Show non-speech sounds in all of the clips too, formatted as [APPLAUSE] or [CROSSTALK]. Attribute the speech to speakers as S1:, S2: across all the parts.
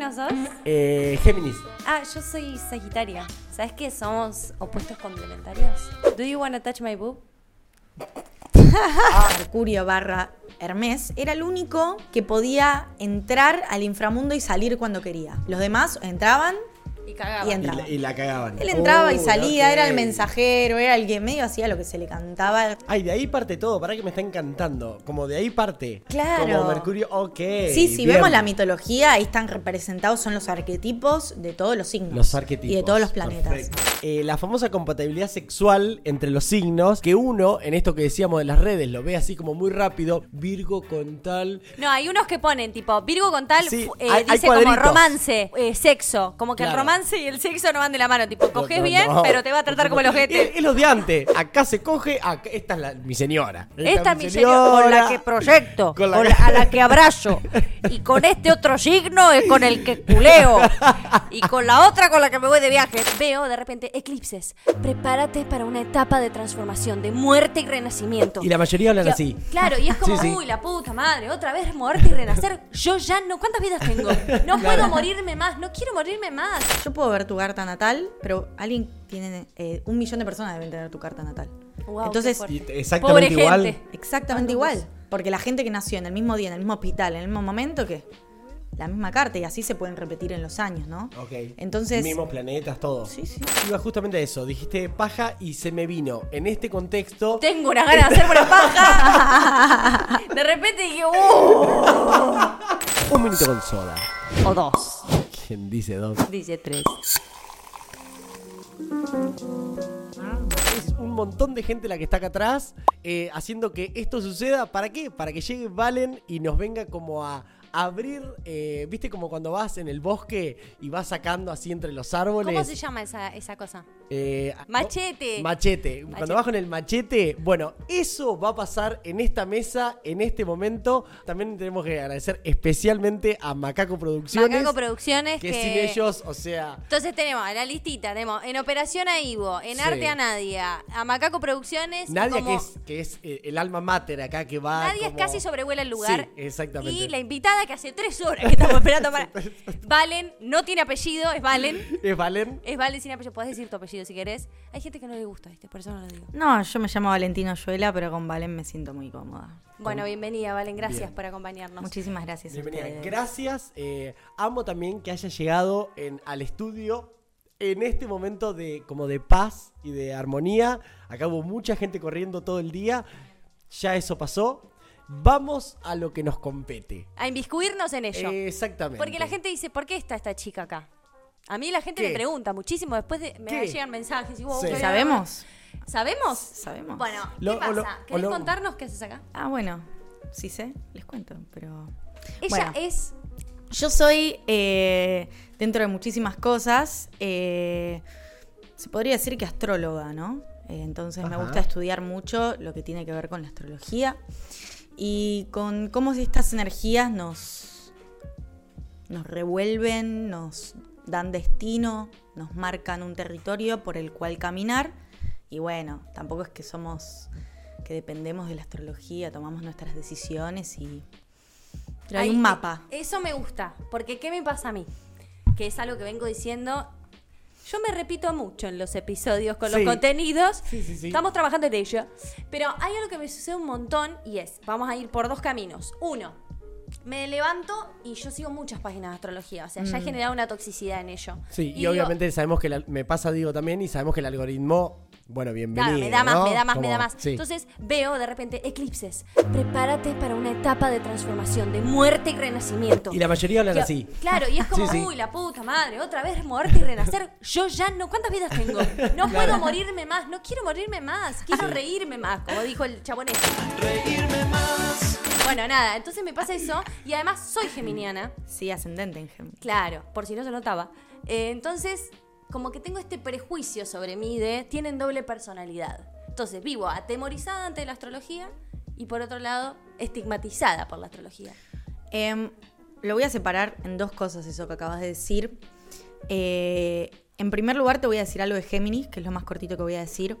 S1: signo sos?
S2: Eh, Géminis.
S1: Ah, yo soy Sagitaria. ¿Sabes que somos opuestos complementarios? Do you wanna touch my boob?
S3: Mercurio barra Hermes era el único que podía entrar al inframundo y salir cuando quería. Los demás entraban
S1: Y cagaba.
S3: y
S2: la, y la cagaban.
S3: Él entraba y
S2: Uy,
S3: salía, era el mensajero, era el que medio hacía lo que se le cantaba.
S2: Ay, de ahí parte todo, para que me está encantando. Como de ahí parte.
S3: Claro.
S2: Como Mercurio, ok.
S3: Sí, si
S2: bien.
S3: vemos la mitología, ahí están representados, son los arquetipos de todos los signos.
S2: Los arquetipos.
S3: Y de todos los planetas.
S2: Eh, la famosa compatibilidad sexual entre los signos, que uno, en esto que decíamos de las redes, lo ve así como muy rápido, Virgo con tal.
S1: No, hay unos que ponen tipo Virgo con tal,
S2: Sí,
S1: eh,
S2: hay- hay
S1: dice como romance, eh, sexo. Como que el
S2: Claro.
S1: Romance y el sexo no van de la mano. Tipo, coges
S2: No, no,
S1: bien,
S2: no.
S1: pero te va a tratar como el
S2: Es,
S1: ojete.
S2: es los de antes. Acá se coge, acá- esta es la- mi señora.
S1: Esta es mi señora con la que proyecto,
S2: Con
S1: con
S2: la-
S1: a la que abrazo. Y con este otro signo es con el que culeo. Y con la otra con la que me voy de viaje. Veo de repente eclipses. Prepárate para una etapa de transformación, de muerte y renacimiento.
S2: Y la mayoría hablan así.
S1: Claro, y es [LAUGHS] como,
S2: Sí, sí.
S1: uy, la puta madre, otra vez muerte y renacer. Yo ya no, ¿cuántas vidas tengo? No puedo morirme más, no quiero morirme más.
S3: Yo puedo ver tu carta natal, pero alguien tiene. eh, un millón de personas deben tener tu carta natal.
S1: Wow,
S3: Entonces,
S2: exactamente
S1: Pobre
S2: igual.
S1: gente.
S3: exactamente igual. Porque la gente que nació en el mismo día, en el mismo hospital, en el mismo momento, que la misma carta, y así se pueden repetir en los años, ¿no?
S2: Ok.
S3: Entonces.
S2: Mismos planetas, todo.
S3: Sí, sí.
S2: Iba justamente a eso. Dijiste paja y se me vino. En este contexto.
S1: Tengo una gana de hacer una paja. [LAUGHS] De repente dije, ¡uh!
S2: Un minuto con soda.
S1: O dos.
S2: ¿Quién dice dos?
S1: Dice tres.
S2: Es un montón de gente la que está acá atrás eh, haciendo que esto suceda. ¿Para qué? Para que llegue Valen y nos venga como a abrir, eh, viste como cuando vas en el bosque y vas sacando así entre los árboles.
S1: ¿Cómo se llama esa, esa cosa?
S2: Eh,
S1: Machete.
S2: Machete. Cuando
S1: Machete.
S2: vas con el machete, bueno, eso va a pasar en esta mesa, en este momento. También tenemos que agradecer especialmente a Macaco Producciones.
S1: Macaco Producciones
S2: que,
S1: que...
S2: sin ellos, o sea,
S1: Entonces tenemos a la listita, tenemos en Operación a Ivo, en
S2: Sí.
S1: Arte a Nadia, a Macaco Producciones.
S2: Nadia
S1: como
S2: que es, que es eh, el alma mater acá que va.
S1: Nadia es
S2: como-
S1: casi sobrevuela el lugar.
S2: Sí, exactamente.
S1: Y la invitada que hace tres horas que estamos esperando para. [LAUGHS] Valen, no tiene apellido, es Valen.
S2: ¿Es Valen?
S1: Es Valen sin apellido. Podés decir tu apellido si querés. Hay gente que no le gusta, ¿viste? Por eso no lo digo.
S3: No, yo me llamo Valentino Yuela, pero con Valen me siento muy cómoda.
S1: Bueno, bienvenida, Valen. Gracias
S2: Bien.
S1: por acompañarnos.
S3: Muchísimas gracias.
S2: Bienvenida. Gracias. eh, amo también que haya llegado en, al estudio en este momento de como de paz y de armonía. Acá hubo mucha gente corriendo todo el día. Ya eso pasó. Vamos a lo que nos compete.
S1: A inviscuirnos en ello.
S2: Exactamente.
S1: Porque la gente dice, ¿por qué está esta chica acá? A mí la gente
S2: ¿Qué?
S1: me pregunta muchísimo. Después de, me
S2: ¿Qué?
S1: llegan mensajes y vos,
S2: Sí.
S1: pero-
S3: ¿Sabemos?
S1: ¿Sabemos?
S3: Sabemos.
S1: Bueno, ¿qué
S2: Lo-
S1: pasa?
S2: lo-
S1: ¿Querés
S2: lo-
S1: contarnos qué haces acá?
S3: Ah, bueno, sí sé, les cuento, pero...
S1: Ella
S3: Bueno.
S1: es
S3: Yo soy, eh, dentro de muchísimas cosas, eh, se podría decir que astróloga, ¿no? Eh, entonces me gusta estudiar mucho lo que tiene que ver con la astrología y con cómo estas energías nos, nos revuelven, nos dan destino, nos marcan un territorio por el cual caminar. Y bueno, tampoco es que somos, que dependemos de la astrología, tomamos nuestras decisiones y... Pero hay
S1: Ay,
S3: un mapa.
S1: Eso me gusta, porque ¿qué me pasa a mí? Que es algo que vengo diciendo. Yo me repito mucho en los episodios con
S2: Sí.
S1: los contenidos.
S2: Sí, sí, sí.
S1: Estamos trabajando en ello. Pero hay algo que me sucede un montón y es, vamos a ir por dos caminos. Uno, me levanto y yo sigo muchas páginas de astrología. O sea, ya he generado una toxicidad en ello.
S2: Mm. Sí, y,
S1: digo,
S2: obviamente sabemos que la- me pasa digo también y sabemos que el algoritmo, bueno, bienvenido.
S1: Claro, me da más,
S2: ¿no?
S1: me da más, me
S2: Como-
S1: da más.
S2: sí.
S1: Entonces veo de repente eclipses. Prepárate para una etapa de transformación, de muerte y renacimiento.
S2: y la mayoría hablan
S1: Que-
S2: así.
S1: Claro, y es [LAUGHS] como,
S2: Sí, sí.
S1: uy, la puta madre, otra vez muerte y renacer. Yo ya no, ¿cuántas vidas tengo? [LAUGHS] No puedo morirme más, no quiero morirme más, quiero reírme más, como dijo el chabón este.
S4: Reírme más.
S1: Bueno, nada, entonces me pasa eso y además soy geminiana,
S3: Sí, ascendente en Géminis.
S1: claro, por si no se notaba. Eh, entonces, como que tengo este prejuicio sobre mí de tienen doble personalidad. Entonces, vivo atemorizada ante la astrología y por otro lado, estigmatizada por la astrología.
S3: Em, lo voy a separar en dos cosas eso que acabas de decir. Eh, en primer lugar te voy a decir algo de Géminis, que es lo más cortito que voy a decir,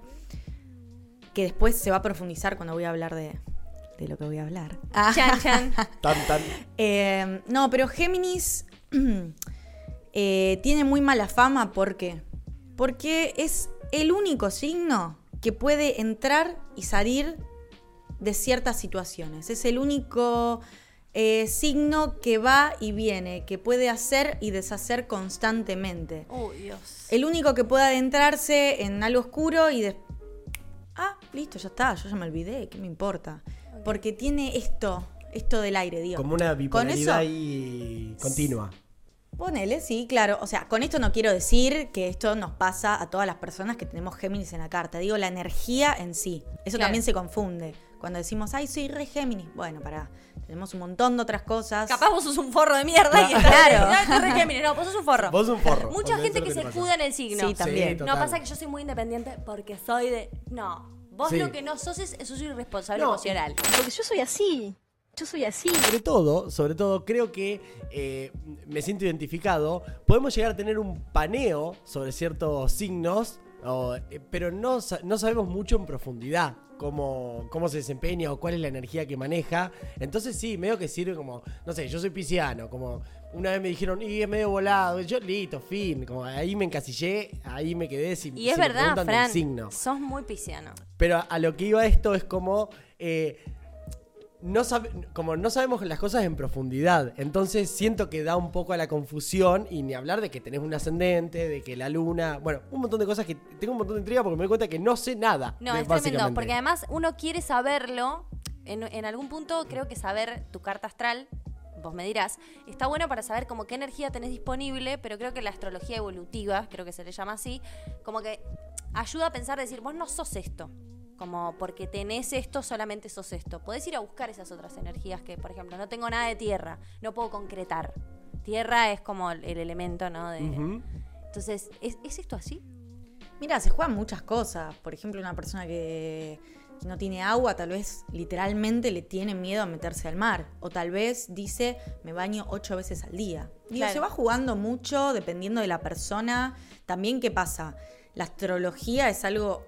S3: que después se va a profundizar cuando voy a hablar de, de lo que voy a hablar. [LAUGHS]
S1: Chan, chan.
S2: Tan, tan.
S3: Eh, no, pero Géminis [CLEARS THROAT] eh, tiene muy mala fama. ¿Por qué? Porque es el único signo que puede entrar y salir de ciertas situaciones. Es el único eh, signo que va y viene, que puede hacer y deshacer constantemente.
S1: Uy, Dios.
S3: El único que puede adentrarse en algo oscuro y de... Ah, listo, ya está, yo ya me olvidé, ¿qué me importa? Porque tiene esto, esto del aire, digo.
S2: Como una
S3: Con
S2: bipolaridad
S3: eso,
S2: ahí continua.
S3: Ponele, sí, claro. O sea, con esto no quiero decir que esto nos pasa a todas las personas que tenemos Géminis en la carta. Digo, la energía en sí. Eso
S1: Claro.
S3: también se confunde. Cuando decimos, ay, soy re Géminis. Bueno, pará. Tenemos un montón de otras cosas.
S1: Capaz vos sos un forro de mierda y estás
S3: Claro.
S1: No, estoy re Géminis, no, vos sos un forro.
S2: Vos sos un forro.
S1: Mucha gente que se escuda en el signo.
S3: Sí, también.
S2: Sí,
S1: No pasa que yo soy muy independiente porque soy de. No. Vos
S2: Sí.
S1: lo que no sos es, eso soy irresponsable
S2: No,
S1: emocional.
S5: Porque yo soy así. Yo soy así.
S2: Sobre todo, sobre todo, creo que eh, me siento identificado. Podemos llegar a tener un paneo sobre ciertos signos, o, eh, pero no, no sabemos mucho en profundidad cómo, cómo se desempeña o cuál es la energía que maneja. Entonces sí, medio que sirve como, no sé, yo soy pisciano, como una vez me dijeron, y es medio volado, yo listo, fin, como ahí me encasillé, ahí me quedé sin
S1: Y es
S2: si
S1: verdad,
S2: preguntan del
S1: Fran.
S2: signo.
S1: Sos muy pisciano.
S2: Pero a, a lo que iba esto es como. eh, no como no sabemos las cosas en profundidad. Entonces siento que da un poco a la confusión. Y ni hablar de que tenés un ascendente, de que la luna. Bueno, un montón de cosas que. Tengo un montón de intriga porque me doy cuenta que no sé nada.
S1: No,
S2: de-
S1: es tremendo, porque además uno quiere saberlo. En, en algún punto creo que saber tu carta astral, vos me dirás, está bueno para saber como qué energía tenés disponible, pero creo que la astrología evolutiva, creo que se le llama así, como que ayuda a pensar, decir, vos no sos esto. Como porque tenés esto, solamente sos esto. Podés ir a buscar esas otras energías que, por ejemplo, no tengo nada de tierra, no puedo concretar. Tierra es como el el elemento, ¿no? De. Entonces, ¿es, ¿es esto así?
S3: Mira, se juegan muchas cosas. Por ejemplo, una persona que no tiene agua, tal vez literalmente le tiene miedo a meterse al mar. O tal vez dice, me baño ocho veces al día. Digo,
S1: Claro.
S3: se va jugando mucho dependiendo de la persona. También, ¿qué pasa? La astrología es algo.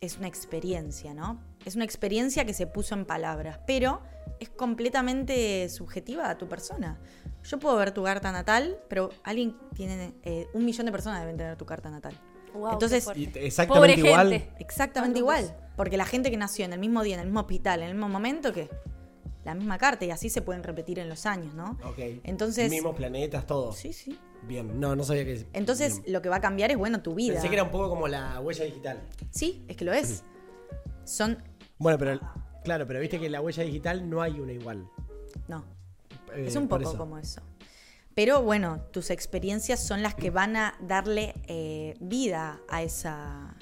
S3: Es una experiencia, ¿no? Es una experiencia que se puso en palabras, pero es completamente subjetiva a tu persona. Yo puedo ver tu carta natal, pero alguien tiene. eh, un millón de personas deben tener tu carta natal.
S1: Wow,
S3: Entonces,
S2: exactamente
S1: Pobre
S2: igual.
S1: gente.
S3: Exactamente
S1: ¿Cuántos
S3: igual. Porque la gente que nació en el mismo día, en el mismo hospital, en el mismo momento, que la misma carta y así se pueden repetir en los años, ¿no?
S2: Ok.
S3: Entonces-
S2: Mismos planetas, todo.
S3: Sí, sí.
S2: Bien. No, no sabía que.
S3: Entonces,
S2: bien.
S3: lo que va a cambiar es, bueno, tu vida.
S2: Pensé que era un poco como la huella digital.
S3: Sí, es que lo es. Son.
S2: Bueno, pero. Claro, pero viste que en la huella digital no hay una igual.
S3: No.
S2: Eh,
S3: Es un poco
S2: eso.
S3: como eso. Pero bueno, tus experiencias son las que van a darle eh, vida a esa.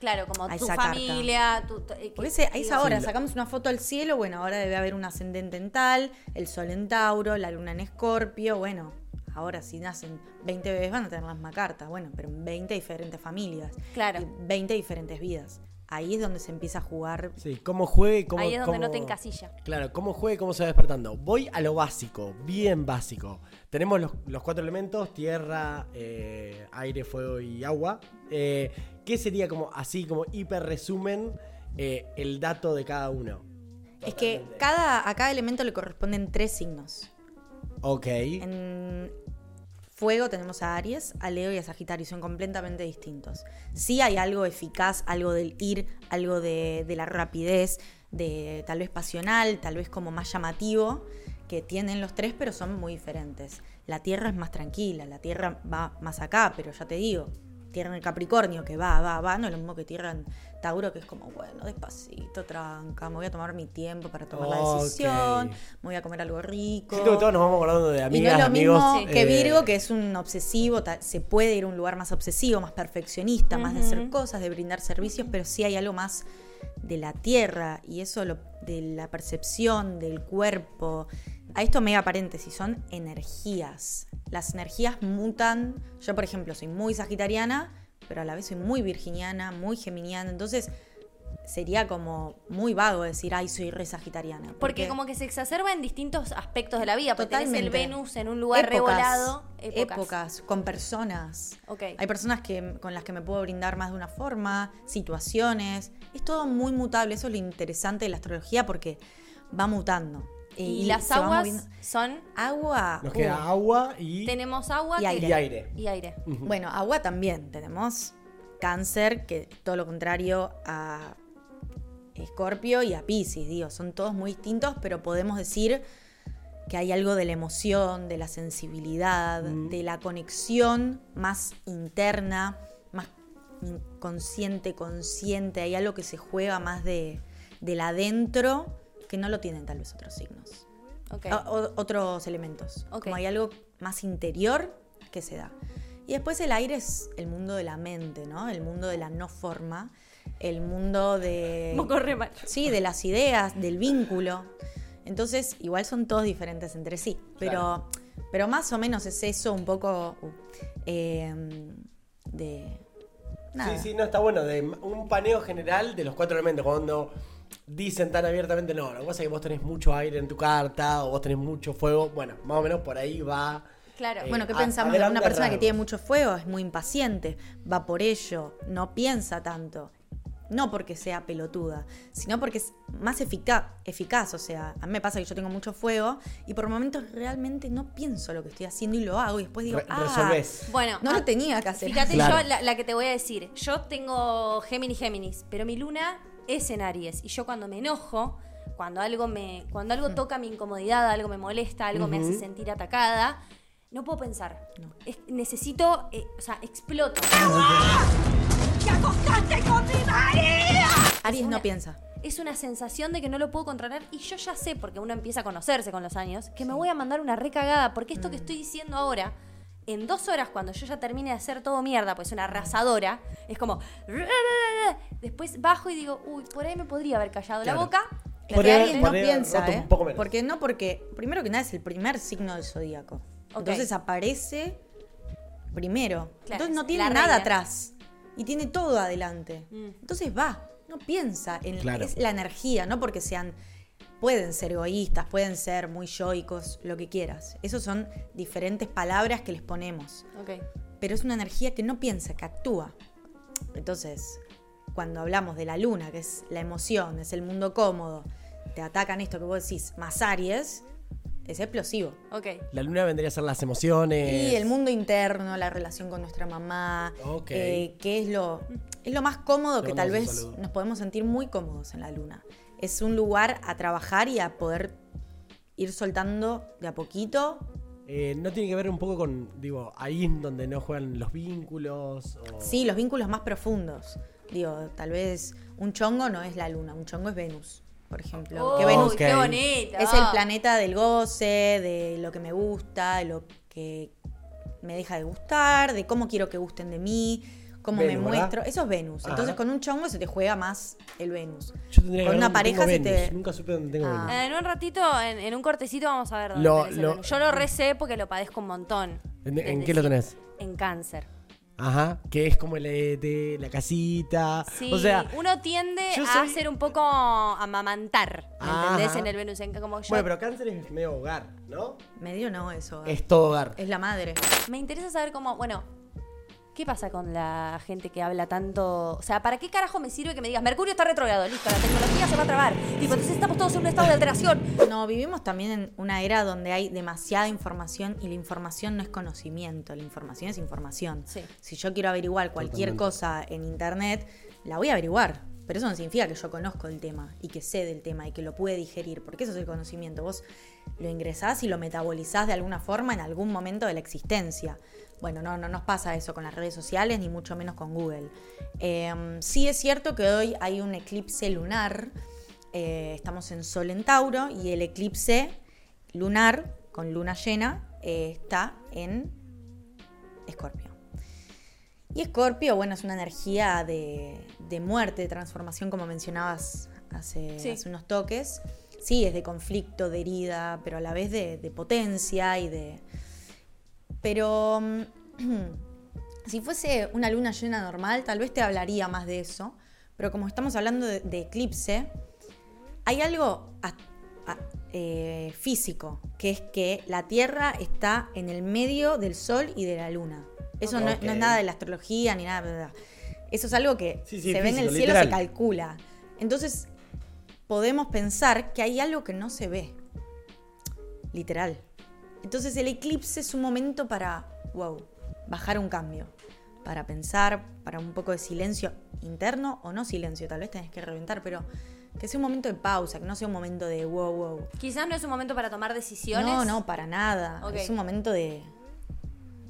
S1: Claro, como
S3: a
S1: tu familia, tu... tu- eh,
S3: Porque
S1: que-
S3: ese- a esa hora
S2: Sí,
S3: sacamos una foto al cielo, bueno, ahora debe haber un ascendente en tal, el sol en Tauro, la luna en Escorpio, bueno, ahora si nacen 20 bebés van a tener las mismas cartas, bueno, pero en 20 diferentes familias.
S1: Claro.
S3: y 20 diferentes vidas. Ahí es donde se empieza a jugar.
S2: Sí, cómo juegue, cómo.
S1: Ahí es donde no
S2: cómo-
S1: te encasilla.
S2: Claro, cómo juegue, cómo se va despertando. Voy a lo básico, bien básico. Tenemos los, los cuatro elementos: tierra, eh, aire, fuego y agua. Eh, ¿Qué sería como así, como hiper resumen, eh, el dato de cada uno?
S3: Es que cada, a cada elemento le corresponden tres signos.
S2: Ok.
S3: En fuego tenemos a Aries, a Leo y a Sagitario, son completamente distintos. Sí hay algo eficaz, algo del ir, algo de, de la rapidez, de tal vez pasional, tal vez como más llamativo, que tienen los tres, pero son muy diferentes. La Tierra es más tranquila, la Tierra va más acá, pero ya te digo, Tierra en el Capricornio, que va, va, va, no es lo mismo que Tierra en Tauro, que es como, bueno, despacito, tranca, me voy a tomar mi tiempo para tomar la decisión, me voy a comer algo rico.
S2: Siento que todos nos vamos acordando de
S3: Y no
S2: amigas,
S3: es lo
S2: amigos.
S3: mismo que
S2: eh,
S3: Virgo, que es un obsesivo, se puede ir a un lugar más obsesivo, más perfeccionista, más de hacer cosas, de brindar servicios, pero sí hay algo más de la tierra y eso lo- de la percepción del cuerpo. A esto mega paréntesis, son energías. Las energías mutan. Yo, por ejemplo, soy muy sagitariana, pero a la vez soy muy virginiana, muy geminiana, entonces sería como muy vago decir, ay, soy re sagitariana.
S1: Porque como que se exacerba en distintos aspectos de la vida. Porque tenés el. Venus en un lugar
S3: Épocas,
S1: revolado.
S3: Épocas.
S1: Épocas.
S3: con personas.
S1: Ok.
S3: Hay personas que, con las que me puedo brindar más de una forma, situaciones. Es todo muy mutable. Eso es lo interesante de la astrología porque va mutando. Eh,
S1: Y, las aguas son.
S3: Agua.
S2: Nos
S3: uh,
S2: agua y.
S1: Tenemos agua
S3: Y
S1: que-
S3: aire.
S2: Y aire.
S1: Y aire.
S3: Bueno, agua también. Tenemos cáncer, que es todo lo contrario a Escorpio y a Pisces, digo, son todos muy distintos, pero podemos decir que hay algo de la emoción, de la sensibilidad, de la conexión más interna, más inconsciente, consciente, hay algo que se juega más de, del adentro que no lo tienen tal vez otros signos. O- otros elementos. Como hay algo más interior que se da. Y después el aire es el mundo de la mente, ¿no? El mundo de la no forma, el mundo de... [LAUGHS]
S1: Moco re mal.
S3: Sí, de las ideas, del vínculo. Entonces, igual son todos diferentes entre sí. Pero, pero más o menos es eso un poco uh, eh, de... Nada.
S2: Sí, sí, no está bueno. De un paneo general de los cuatro elementos. Cuando dicen tan abiertamente, no, lo que pasa es que vos tenés mucho aire en tu carta o vos tenés mucho fuego. Bueno, más o menos por ahí va.
S1: Claro.
S2: Eh,
S3: Bueno, ¿qué
S2: a-
S3: pensamos de una persona que tiene mucho fuego? Es muy impaciente, va por ello, no piensa tanto. No porque sea pelotuda, sino porque es más efica- eficaz. O sea, a mí me pasa que yo tengo mucho fuego y por momentos realmente no pienso lo que estoy haciendo y lo hago y después digo,
S2: Re-
S3: ah,
S2: resolvés.
S1: Bueno,
S3: no
S1: ah,
S3: lo tenía que hacer.
S1: Fíjate
S2: Claro.
S1: yo la, la que te voy a decir. Yo tengo Géminis Géminis, pero mi luna es en Aries. Y yo cuando me enojo, cuando algo me. Cuando algo toca mi incomodidad, algo me molesta, algo me hace sentir atacada, no puedo pensar. Es- necesito. eh, o sea, exploto.
S3: Aries
S1: una-
S3: no piensa.
S1: Es una sensación de que no lo puedo controlar y yo ya sé, porque uno empieza a conocerse con los años, que me voy a mandar una recagada, porque esto que estoy diciendo ahora, en dos horas, cuando yo ya termine de hacer todo mierda, pues una arrasadora, es como... Después bajo y digo, uy, por ahí me podría haber callado la boca.
S3: Es
S2: Por
S3: que
S2: ahí-
S3: Aries
S2: por
S3: no piensa, ¿eh? Porque no, porque primero que nada es el primer signo del zodíaco. Entonces aparece primero.
S1: Claro,
S3: Entonces no tiene nada
S1: reina.
S3: atrás. Y tiene todo adelante.
S1: Mm.
S3: Entonces va, no piensa. En,
S2: Claro.
S3: Es la energía, no porque sean. Pueden ser egoístas, pueden ser muy yoicos, lo que quieras. Esos son diferentes palabras que les ponemos. Pero es una energía que no piensa, que actúa. Entonces, cuando hablamos de la luna, que es la emoción, es el mundo cómodo, te atacan esto que vos decís, más Aries, es explosivo.
S1: Ok.
S2: La luna vendría a ser las emociones.
S3: Y el mundo interno, la relación con nuestra mamá,
S2: Ok.
S3: eh, que es lo, es lo más cómodo
S2: Le
S3: que tal vez nos podemos sentir muy cómodos en la luna. Es un lugar a trabajar y a poder ir soltando de a poquito.
S2: Eh, no tiene que ver un poco con, digo, ahí donde no juegan los vínculos. o-
S3: Sí, los vínculos más profundos. Digo, tal vez un chongo no es la luna, un chongo es Venus, por ejemplo. que
S1: Uy,
S3: Venus
S1: qué bonito.
S3: es el planeta del goce, de lo que me gusta, de lo que me deja de gustar, de cómo quiero que gusten de mí, cómo
S2: Venus,
S3: me
S2: ¿verdad?
S3: muestro. Eso es Venus. Entonces
S2: Ajá.
S3: con un chongo se te juega más el Venus.
S2: Yo tendría que
S3: con
S2: ver
S3: una pareja se te-.
S2: Nunca supe dónde tengo
S3: Ah.
S2: Venus.
S1: En un ratito, en, en un cortecito, vamos a ver dónde
S2: Lo-
S1: tenés el
S2: lo-
S1: Venus. Yo lo recé porque lo padezco un montón.
S2: ¿En, qué lo tenés?
S1: En cáncer.
S2: Ajá, que es como el de la casita.
S1: Sí,
S2: o sea,
S1: uno tiende a
S2: soy-
S1: ser un poco amamantar, ¿me entendés?
S2: Ajá.
S1: En el Venus. En- Como yo,
S2: bueno, pero cáncer es medio hogar, ¿no?
S3: Medio no, eso.
S2: Es todo hogar.
S3: Es la madre.
S1: Me interesa saber cómo, bueno, ¿qué pasa con la gente que habla tanto? O sea, ¿para qué carajo me sirve que me digas, Mercurio está retrogrado, listo, la tecnología se va a trabar? Tipo, entonces estamos todos en un estado de alteración.
S3: No, vivimos también en una era donde hay demasiada información y la información no es conocimiento, la información es información.
S1: Sí.
S3: Si yo quiero averiguar cualquier
S2: Totalmente.
S3: cosa en internet, la voy a averiguar. Pero eso no significa que yo conozco el tema y que sé del tema y que lo pude digerir, porque eso es el conocimiento. Vos lo ingresás y lo metabolizás de alguna forma en algún momento de la existencia. Bueno, no, no nos pasa eso con las redes sociales, ni mucho menos con Google. Eh, sí es cierto que hoy hay un eclipse lunar eh, estamos en Sol en Tauro y el eclipse lunar con luna llena eh, está en Escorpio. Y Escorpio, bueno, es una energía de, de muerte, de transformación, como mencionabas hace,
S1: Sí.
S3: hace unos toques. Sí, es de conflicto, de herida, pero a la vez de, de potencia y de... Pero mm, [CLEARS THROAT] si fuese una luna llena normal, tal vez te hablaría más de eso. Pero como estamos hablando de, de eclipse, hay algo a- a- eh, físico, que es que la Tierra está en el medio del Sol y de la Luna. Eso no, es nada de la astrología ni nada. bla, bla. Eso es algo que
S2: Sí, sí,
S3: se ve en el cielo, se calcula. Entonces, podemos pensar que hay algo que no se ve. literal. Entonces el eclipse es un momento para, wow, bajar un cambio, para pensar, para un poco de silencio interno o no silencio, tal vez tenés que reventar, pero que sea un momento de pausa, que no sea un momento de wow, wow.
S1: Quizás no es un momento para tomar decisiones.
S3: No, no, para nada. Es un momento de,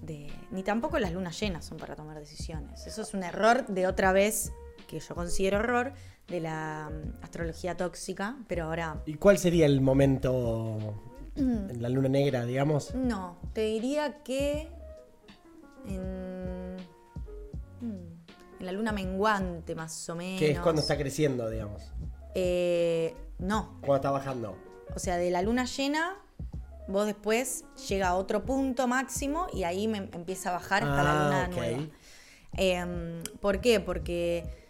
S3: de- Ni tampoco las lunas llenas son para tomar decisiones. Eso es un error de otra vez, que yo considero error, de la mm, astrología tóxica, pero ahora...
S2: ¿Y cuál sería el momento en la luna negra, digamos?
S3: No, te diría que en, mm, en la luna menguante más o menos.
S2: Que es cuando está creciendo, digamos.
S3: Eh, no,
S2: Cuando está bajando.
S3: O sea, de la luna llena, vos después llega a otro punto máximo y ahí me empieza a bajar hasta
S2: Ah,
S3: la luna
S2: ok.
S3: nueva. Em, ¿Por qué? Porque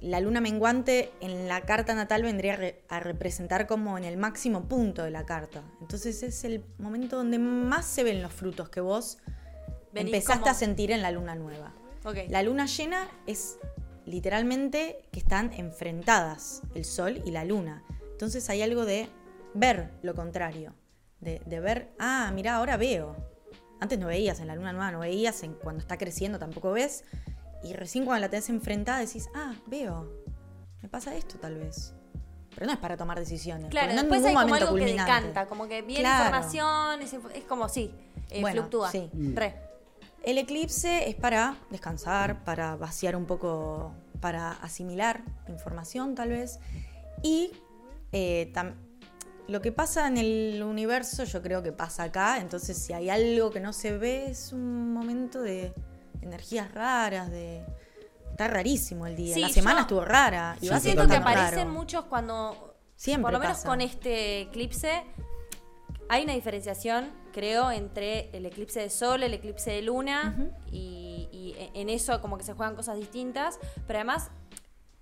S3: la luna menguante en la carta natal vendría a, re- a representar como en el máximo punto de la carta. Entonces es el momento donde más se ven los frutos que vos
S1: Venís
S3: empezaste
S1: como-
S3: a sentir en la luna nueva. La luna llena es literalmente que están enfrentadas el sol y la luna. Entonces hay algo de ver lo contrario. De, de ver, ah, mira, ahora veo. Antes no veías en la luna nueva, no veías, en, cuando está creciendo tampoco ves. Y recién cuando la tenés enfrentada decís, ah, veo. Me pasa esto tal vez. Pero no es para tomar decisiones.
S1: Claro,
S3: no en
S1: después
S3: ningún
S1: hay como algo que
S3: culminante.
S1: decanta, como que viene
S3: Claro.
S1: información, es, como sí, eh,
S3: Bueno,
S1: fluctúa.
S3: sí.
S1: Re.
S3: El eclipse es para descansar, para vaciar un poco, para asimilar información tal vez. Y eh, lo que pasa en el universo yo creo que pasa acá. Entonces si hay algo que no se ve es un momento de energías raras, de... Está rarísimo el día.
S1: Sí,
S3: la semana
S1: yo-
S3: estuvo rara. Y
S2: Sí,
S3: va a
S1: Siento que aparecen
S3: raro.
S1: muchos cuando.
S3: Siempre
S1: por lo menos
S3: pasa.
S1: con este eclipse. Hay una diferenciación, creo, entre el eclipse de sol, el eclipse de luna. y, y en eso, como que se juegan cosas distintas. Pero además,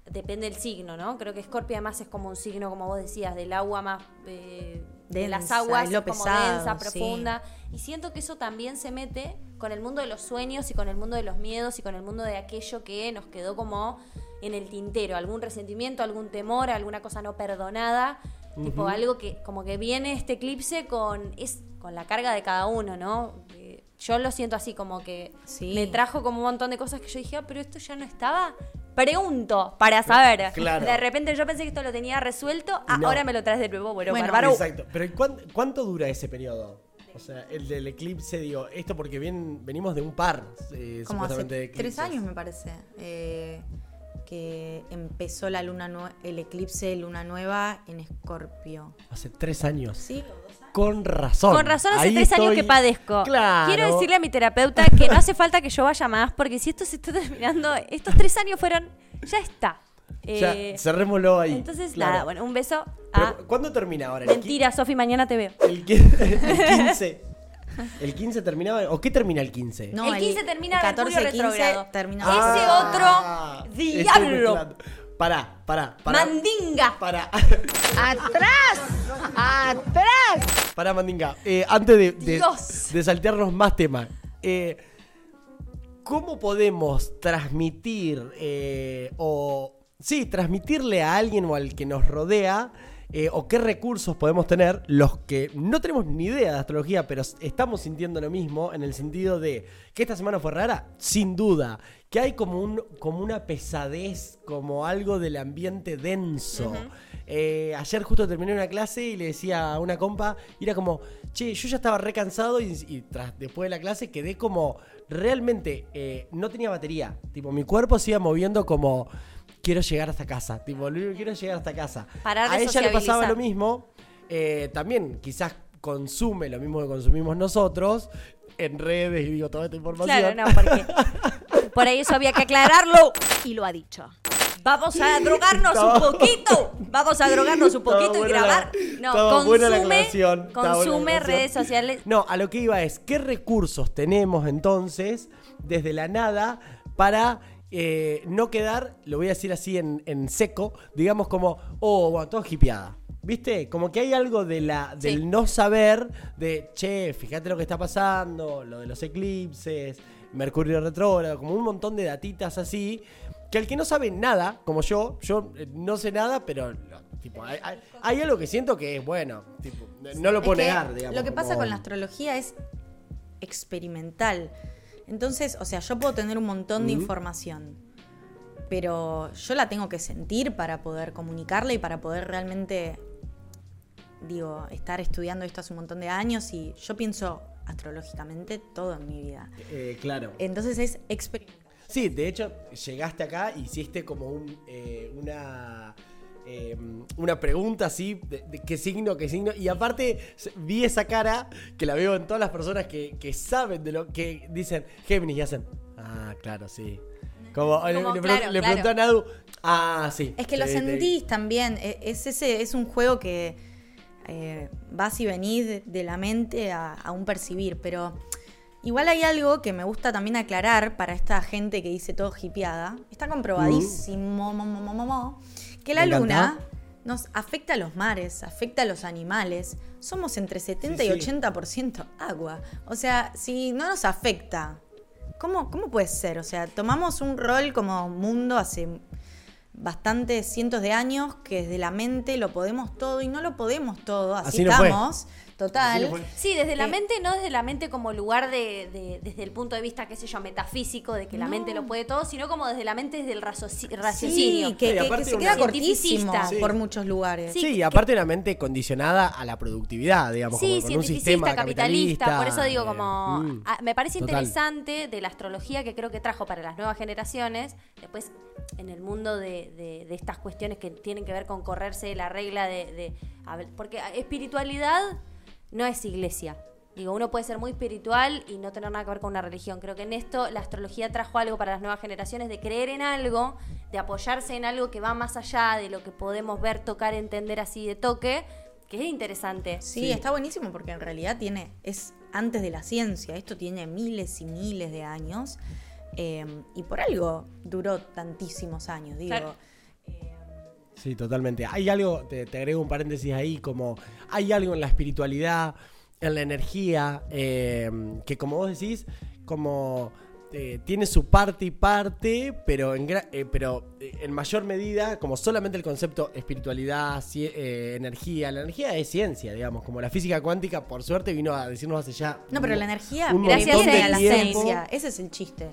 S1: depende del signo, ¿no? Creo que Scorpio, además, es como un signo, como vos decías, del agua más. eh, de las aguas,
S3: lo
S1: como
S3: pesado,
S1: densa,
S3: sí.
S1: profunda. Y siento que eso también se mete con el mundo de los sueños y con el mundo de los miedos y con el mundo de aquello que nos quedó como en el tintero, algún resentimiento, algún temor, alguna cosa no perdonada, tipo algo que como que viene este eclipse con es con la carga de cada uno, ¿no? Eh, Yo lo siento así como que
S3: Sí.
S1: me trajo como un montón de cosas que yo dije, ah, pero esto ya no estaba. Pregunto para saber.
S2: Claro.
S1: De repente yo pensé que esto lo tenía resuelto, ah,
S2: No.
S1: ahora me lo traes de nuevo. Bueno,
S3: Bueno,
S1: bárbaro.
S2: Exacto. Pero ¿y cuán- ¿cuánto dura ese periodo? O sea, el del eclipse, digo, esto porque bien, venimos de un par, eh,
S3: Como hace
S2: supuestamente, de
S3: tres años me parece eh, que empezó la luna nue- el eclipse de luna nueva en Escorpio.
S2: Hace tres años.
S3: Sí,
S2: Con razón.
S1: Con razón hace
S2: Ahí
S1: tres años que padezco.
S2: Claro.
S1: Quiero decirle a mi terapeuta que no hace falta que yo vaya más, porque si esto se está [LAUGHS] terminando, estos tres años fueron, ya está.
S2: Ya,
S1: Eh,
S2: cerrémoslo ahí.
S1: entonces,
S2: Claro.
S1: nada, bueno, un beso a...
S2: ¿Cuándo termina ahora? ¿El
S1: Mentira, Sofi, mañana te veo.
S2: El, qui- [LAUGHS] el 15. ¿El 15 terminaba? ¿O qué termina el 15?
S3: No,
S1: el 15 termina
S3: 14,
S1: Mercurio
S3: 15
S1: retrógrado.
S3: termina
S1: Ese
S2: Ah,
S1: otro
S2: estoy
S1: diablo.
S2: Pará, pará, pará.
S1: Mandinga.
S2: Pará.
S5: ¡Atrás! ¡Atrás!
S2: Pará, Mandinga. Eh, antes de, de, de saltearnos más temas. eh, ¿Cómo podemos transmitir eh, o... Sí, transmitirle a alguien o al que nos rodea eh, o qué recursos podemos tener los que no tenemos ni idea de astrología, pero estamos sintiendo lo mismo en el sentido de que esta semana fue rara, sin duda, que hay como, un, como una pesadez, como algo del ambiente denso. Eh, ayer justo terminé una clase y le decía a una compa, y era como, che, yo ya estaba re cansado y, y tras, después de la clase quedé como, realmente, eh, no tenía batería. Tipo, mi cuerpo se iba moviendo como, quiero llegar hasta casa. Tipo, quiero llegar hasta casa.
S1: Parar de
S2: a ella le pasaba lo mismo. eh, también quizás consume lo mismo que consumimos nosotros en redes y digo toda esta información.
S1: Claro, no, porque [LAUGHS] por ahí eso había que aclararlo.
S5: Y lo ha dicho.
S1: Vamos a drogarnos un poquito. Vamos a drogarnos un poquito y
S2: buena la-
S1: grabar. No, consume, consume redes sociales.
S2: No, a lo que iba es, ¿qué recursos tenemos entonces desde la nada para eh, no quedar, lo voy a decir así en, en seco, digamos como, oh, bueno, todo hippieada? ¿Viste? Como que hay algo de la, del
S1: Sí.
S2: no saber, de, che, fíjate lo que está pasando, lo de los eclipses, Mercurio retrógrado, como un montón de datitas así, que al que no sabe nada, como yo, yo eh, no sé nada, pero Tipo, hay, hay- hay algo que siento que es bueno. Tipo, no lo puedo negar, digamos.
S3: Lo que pasa
S2: como-
S3: con la astrología es experimental. Entonces, o sea, yo puedo tener un montón de información, pero yo la tengo que sentir para poder comunicarla y para poder realmente, digo, estar estudiando esto hace un montón de años y yo pienso astrológicamente todo en mi vida.
S2: Eh, claro.
S3: Entonces es experimental.
S2: Sí, de hecho, llegaste acá, hiciste como un, eh, una, eh, una pregunta así, de, de qué signo, qué signo, y aparte vi esa cara que la veo en todas las personas que, que saben de lo que dicen Géminis y hacen, ah, claro, sí. Como, le,
S1: Como,
S2: le
S1: claro,
S2: le preguntó a Nadu, ah, sí.
S3: Es que lo
S2: te-
S3: sentís también. e- Es, ese, es un juego que eh, vas y venís de, la mente a, a un percibir. Pero igual hay algo que me gusta también aclarar para esta gente que dice todo hipeada. Está comprobadísimo mo, mo, mo, mo, mo, que la luna nos afecta a los mares, afecta a los animales. Somos entre 70
S2: Sí,
S3: y
S2: sí.
S3: 80% agua. O sea, si no nos afecta, ¿cómo, ¿cómo puede ser? O sea, tomamos un rol como mundo hace bastantes cientos de años que desde la mente lo podemos todo y no lo podemos todo. Así, estamos.
S2: No fue.
S1: Sí, desde la
S3: Eh,
S1: mente, no desde la mente como lugar de, de- desde el punto de vista, qué sé yo, metafísico, de que la
S3: No.
S1: mente lo puede todo, sino como desde la mente desde el raciocinio.
S3: Sí, que,
S2: Sí,
S3: que-
S2: aparte
S3: que se queda cortísimo.
S2: Sí.
S3: por muchos lugares.
S2: Sí,
S1: Sí,
S2: y
S1: que-
S2: aparte una mente condicionada a la productividad, digamos,
S1: Sí,
S2: como con un sistema
S1: capitalista,
S2: capitalista.
S1: por eso digo
S2: eh,
S1: como
S2: mm,
S1: ah, me parece
S2: total.
S1: interesante de la astrología que creo que trajo para las nuevas generaciones, después en el mundo de, de- de estas cuestiones que tienen que ver con correrse de la regla de, de- porque espiritualidad no es iglesia. Digo, uno puede ser muy espiritual y no tener nada que ver con una religión. Creo que en esto la astrología trajo algo para las nuevas generaciones de creer en algo, de apoyarse en algo que va más allá de lo que podemos ver, tocar, entender así de toque, que es interesante.
S3: Sí,
S2: Sí.
S3: está buenísimo porque en realidad tiene, es antes de la ciencia, esto tiene miles y miles de años eh, y por algo duró tantísimos años, digo.
S1: Claro.
S2: Sí, totalmente. Hay algo, te, te agrego un paréntesis ahí, como hay algo en la espiritualidad, en la energía, eh, que como vos decís, como eh, tiene su parte y parte, pero en, eh, pero eh, en mayor medida, como solamente el concepto espiritualidad, ci- eh, energía. La energía es ciencia, digamos, como la física cuántica, por suerte, vino a decirnos hace ya.
S3: No, pero la energía
S1: Gracias
S3: a la ciencia, ese es el chiste.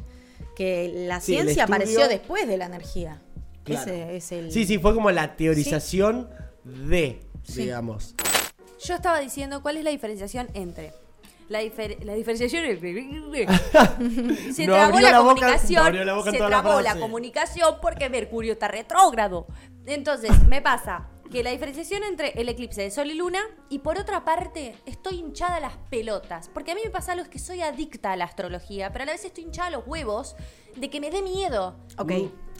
S3: Que la
S2: Sí,
S3: ciencia
S2: estudio-
S3: apareció después de la energía.
S2: Claro.
S3: Ese es el
S2: Sí, sí, fue como la teorización de,
S3: Sí.
S2: digamos.
S1: Yo estaba diciendo cuál es la diferenciación entre la, difer- la diferenciación [LAUGHS] se
S2: No
S1: trabó
S2: abrió
S1: la,
S2: la boca-
S1: comunicación
S2: no abrió la boca en
S1: se trabó la comunicación porque Mercurio está retrógrado entonces me pasa que la diferenciación entre el eclipse de Sol y Luna y por otra parte estoy hinchada a las pelotas porque a mí me pasa algo es que soy adicta a la astrología pero a la vez estoy hinchada a los huevos de que me dé miedo
S3: Ok,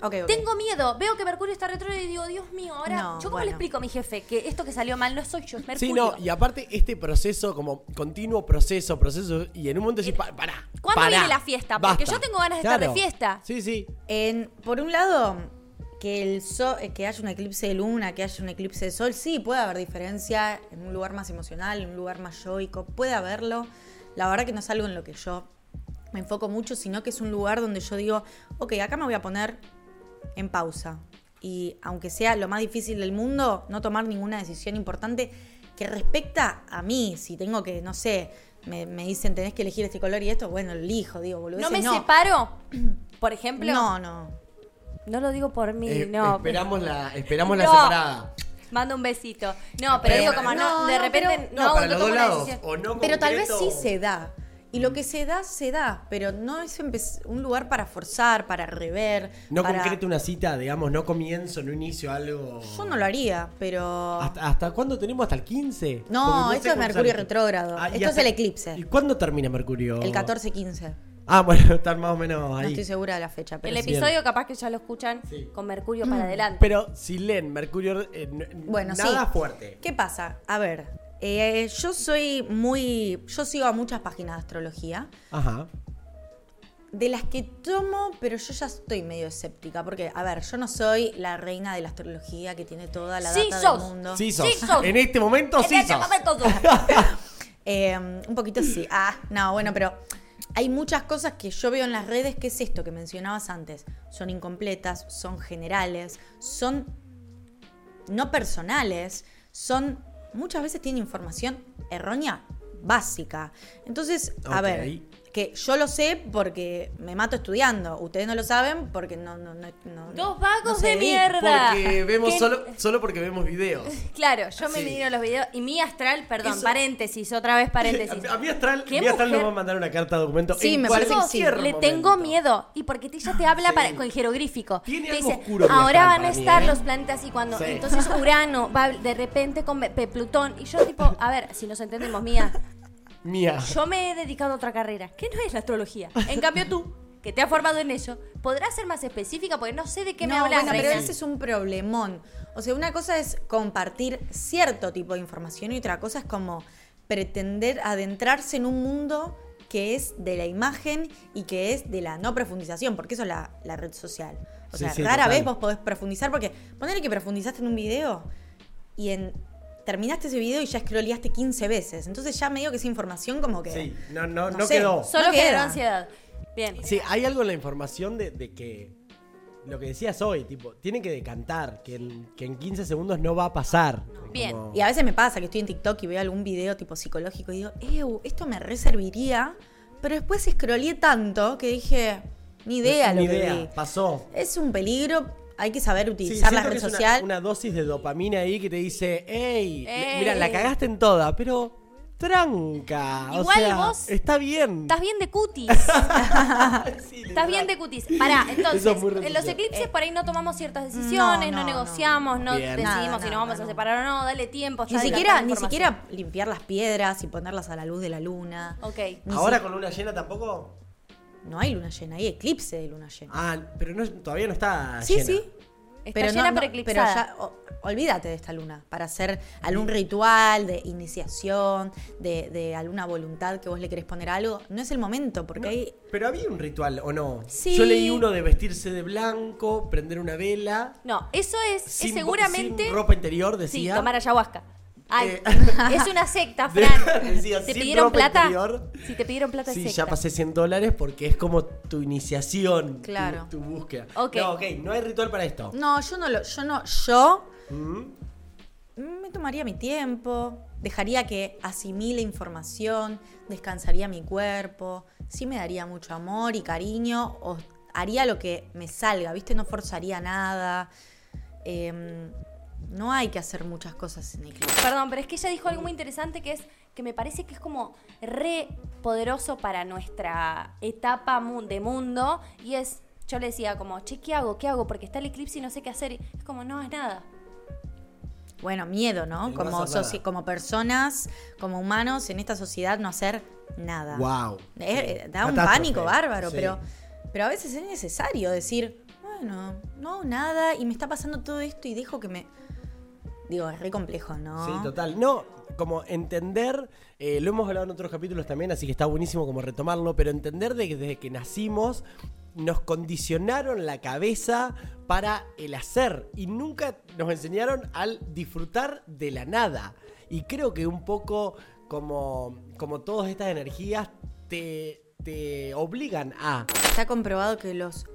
S3: ok, ok.
S1: tengo miedo, veo que Mercurio está retrógrado y digo, Dios mío, ahora,
S3: No,
S1: ¿yo cómo
S3: bueno.
S1: le explico a mi jefe que esto que salió mal no soy yo, es Mercurio?
S2: Sí, no, y aparte este proceso, como continuo proceso, proceso, y en un momento decís, pa- pará.
S1: ¿Cuándo
S2: pará,
S1: viene la fiesta? Porque
S2: basta".
S1: yo tengo ganas de estar de fiesta.
S2: Sí, sí.
S3: En- por un lado, que el sol, eh, que haya un eclipse de luna, que haya un eclipse de sol, sí, puede haber diferencia en un lugar más emocional, en un lugar más yoico, puede haberlo. La verdad que no es algo en lo que yo me enfoco mucho, sino que es un lugar donde yo digo, ok, acá me voy a poner en pausa. Y aunque sea lo más difícil del mundo, no tomar ninguna decisión importante que respecta a mí. Si tengo que, no sé, me, me dicen tenés que elegir este color y esto, bueno, lo elijo, digo, boludo.
S1: ¿No me separo? Por ejemplo.
S3: No, no.
S1: No lo digo por mí,
S2: Eh,
S1: no.
S2: Esperamos la, esperamos la separada.
S1: Mando un besito. No, pero digo como no,
S3: No,
S1: de repente
S3: pero-
S1: no,
S2: para los dos lados. O no
S3: Pero tal vez sí se da. Y lo que se da, se da. Pero no es un lugar para forzar, para rever.
S2: No
S3: para...
S2: concreto una cita, digamos, no comienzo, no inicio algo.
S3: Yo no lo haría, pero.
S2: ¿Hasta, hasta cuándo tenemos? ¿Hasta el 15?
S3: No, esto es Mercurio retrógrado.
S2: Ah,
S3: Esto es el eclipse.
S2: ¿Y cuándo termina Mercurio?
S3: El 14-15.
S2: Ah, [LAUGHS] bueno, están más o menos
S3: No
S2: ahí.
S3: estoy segura de la fecha, pero
S1: El
S3: sí.
S1: episodio capaz que ya lo escuchan
S2: Sí.
S1: con Mercurio para adelante.
S2: Pero si leen Mercurio, eh,
S3: Bueno,
S2: nada
S3: sí.
S2: fuerte.
S3: ¿Qué pasa? A ver, eh, yo soy muy. Yo sigo a muchas páginas de astrología.
S2: Ajá.
S3: De las que tomo, pero yo ya estoy medio escéptica. Porque, a ver, yo no soy la reina de la astrología que tiene toda la
S1: Sí
S3: data
S1: sos.
S3: del mundo.
S2: Sí sos.
S1: Sí sos.
S2: En este momento sí
S1: En este
S2: sos.
S1: momento sos. [LAUGHS]
S3: Eh, un poquito sí. Ah, no, bueno, pero hay muchas cosas que yo veo en las redes que es esto que mencionabas antes. Son incompletas, son generales, son no personales son, muchas veces tienen información errónea básica. Entonces, a ver, que yo lo sé porque me mato estudiando. Ustedes no lo saben porque no... no, no, no-
S1: Dos vagos
S3: no
S1: de mierda.
S2: Porque vemos solo, solo porque vemos videos. [LAUGHS]
S1: Claro, yo me
S2: Sí.
S1: miro los videos y mi astral, perdón,
S2: Eso-
S1: paréntesis, otra vez paréntesis.
S2: A, [LAUGHS] a mí Astral,
S1: ¿Qué
S2: mi Astral
S1: mujer?
S2: nos va a mandar una carta de documento.
S3: Sí,
S2: en
S3: me parece que sí.
S1: Le
S2: momento.
S1: tengo miedo. Y porque ella te habla
S2: Sí.
S1: para- con jeroglífico.
S2: Tiene
S1: te
S2: algo
S1: dice,
S2: oscuro mi
S1: ahora van a
S2: mí,
S1: estar
S2: ¿eh?
S1: los planetas y cuando.
S2: Sí.
S1: Entonces Urano va de repente con Plutón. Y yo, tipo, a ver, si nos entendemos, mía.
S2: Mía.
S1: Yo me he dedicado a otra carrera, que no es la astrología. En cambio, tú, que te has formado en eso, podrás ser más específica porque no sé de qué me
S3: no,
S1: hablas.
S3: bueno, pero ese es un problemón. O sea, una cosa es compartir cierto tipo de información y otra cosa es como pretender adentrarse en un mundo que es de la imagen y que es de la no profundización, porque eso es la, la red social. O
S2: Sí,
S3: sea,
S2: sí,
S3: rara
S2: total.
S3: vez vos podés profundizar porque ponele que profundizaste en un video y en terminaste ese video y ya scrolleaste 15 veces. Entonces ya medio que esa información como que
S2: Sí, no, no,
S3: No
S2: no
S3: sé.
S2: quedó.
S1: Solo
S3: no queda.
S1: ansiedad. Bien.
S2: Sí, hay algo en la información de, de que lo que decías hoy, tipo, tiene que decantar, que en, que en 15 segundos no va a pasar.
S1: Bien.
S2: Como-
S3: Y a veces me pasa que estoy en TikTok y veo algún video tipo psicológico y digo, Ew, esto me reserviría. Pero después scrollé tanto que dije, ni idea
S2: Ni
S3: lo que
S2: idea,
S3: vi.
S2: pasó.
S3: Es un peligro, hay que saber
S2: Sí,
S3: utilizar la
S2: siento que
S3: red
S2: una-
S3: social.
S2: Una, dosis de dopamina ahí que te dice, hey,
S1: Ey.
S2: mira, la cagaste en toda, pero tranca. o
S1: Igual
S2: sea,
S1: vos
S2: Está bien.
S1: Estás bien de cutis. [LAUGHS]
S2: Sí,
S1: Estás bien de cutis. Pará, entonces,
S2: es
S1: en los eclipses por ahí no tomamos ciertas decisiones, no,
S3: no, no.
S1: negociamos, no,
S2: Bien.
S1: decidimos
S3: Nada,
S1: si nos
S3: nada,
S1: vamos a
S3: no.
S1: separar o no, dale tiempo.
S3: Ni siquiera, ni siquiera limpiar las piedras y ponerlas a la luz de la luna.
S1: Ok.
S3: Ni
S2: Ahora
S3: si-
S2: con luna llena tampoco.
S3: No hay luna llena, hay eclipse de luna llena.
S2: Ah, pero no, todavía no está
S3: sí,
S2: llena.
S3: sí.
S1: Está
S3: pero
S1: llena
S3: no,
S1: pero
S3: no,
S1: eclipsada.
S3: ya, o- olvídate de esta luna para hacer algún ritual de iniciación, de, de alguna voluntad que vos le querés poner algo. No es el momento, porque
S2: No,
S3: hay
S2: Pero había un ritual, ¿o no?
S3: Sí.
S2: Yo leí uno de vestirse de blanco, prender una vela.
S1: No, eso es, seguramente.
S2: sin ropa interior,
S1: sí,
S2: decía.
S1: tomar ayahuasca. Ay,
S2: Eh, [LAUGHS]
S1: es una secta, [LAUGHS] Fran.
S2: decía,
S1: ¿Te pidieron plata?
S2: interior.
S1: Si te pidieron plata, es
S2: Sí,
S1: secta.
S2: ya pasé 100 dólares porque es como tu iniciación, tu-
S3: Claro.
S2: tu, búsqueda.
S1: Ok.
S2: No, ok, no hay ritual para esto.
S3: No, yo no lo, yo no, yo
S2: Mm.
S3: me tomaría mi tiempo, dejaría que asimile información, descansaría mi cuerpo, sí me daría mucho amor y cariño, o haría lo que me salga, ¿viste? No forzaría nada. Em, no hay que hacer muchas cosas en eclipse.
S1: Perdón, pero es que ella dijo algo muy interesante que es que me parece que es como re poderoso para nuestra etapa de mundo y es, yo le decía como, che, ¿qué hago? ¿Qué hago? Porque está el eclipse y no sé qué hacer. Y es como, no, es nada.
S3: Bueno, miedo, ¿no?
S2: El no
S3: Como, como personas, como humanos en esta sociedad no hacer nada.
S2: Wow.
S3: Eh, da un pánico bárbaro,
S2: Sí.
S3: pero, pero a veces es necesario decir, bueno, no, nada, y me está pasando todo esto y dejo que me... Digo, es re complejo, ¿no?
S2: Sí, total. No, como entender, eh, lo hemos hablado en otros capítulos también, así que está buenísimo como retomarlo, pero entender de que desde que nacimos nos condicionaron la cabeza para el hacer y nunca nos enseñaron al disfrutar de la nada. Y creo que un poco como, como todas estas energías te, te obligan a...
S3: Está comprobado que los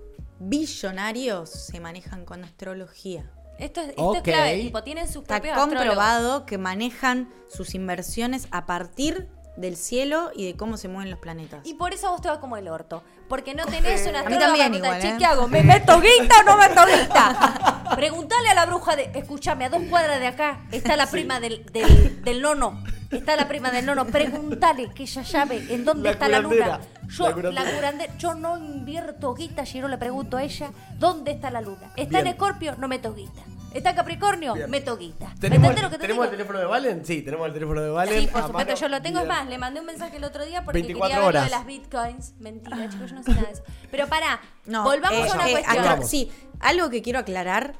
S3: billonarios se manejan con astrología.
S1: Esto es, esto es clave, tipo, tienen sus
S3: Está
S1: propios astrólogos.
S3: comprobado que manejan sus inversiones a partir del cielo y de cómo se mueven los planetas.
S1: Y por eso vos te vas como el orto. Porque no tenés una
S3: A mí
S1: astróloga
S3: también
S1: para preguntar,
S3: igual,
S1: che,
S3: ¿eh?
S1: ¿qué hago? ¿Me meto guita o no meto guita? [LAUGHS] Preguntale a la bruja de, escúchame, a dos cuadras de acá está la prima del, del, del nono. Está la prima del nono. Preguntale que ella sabe en dónde
S2: La
S1: está la luna. Yo,
S2: La
S1: la
S2: curandera.
S1: yo no invierto guita, si yo le pregunto a ella, ¿dónde está la luna? ¿Está
S2: Bien.
S1: en Escorpio? No meto guita. ¿Está en Capricornio?
S2: Bien.
S1: Meto guita. ¿Me
S2: ¿Tenemos,
S1: entendés
S2: el,
S1: lo que te
S2: ¿tenemos el teléfono de Valen? Sí, tenemos el teléfono de Valen.
S1: Sí, por
S2: a
S1: supuesto,
S2: mano.
S1: yo lo tengo. Es
S2: Bien.
S1: más, le mandé un mensaje el otro día porque
S2: 24
S1: quería ver lo de las bitcoins. Mentira, chicos, yo no sé nada de eso. Pero pará,
S3: No,
S1: volvamos
S3: eh,
S1: a una
S3: eh,
S1: cuestión.
S3: acá- sí, algo que quiero aclarar.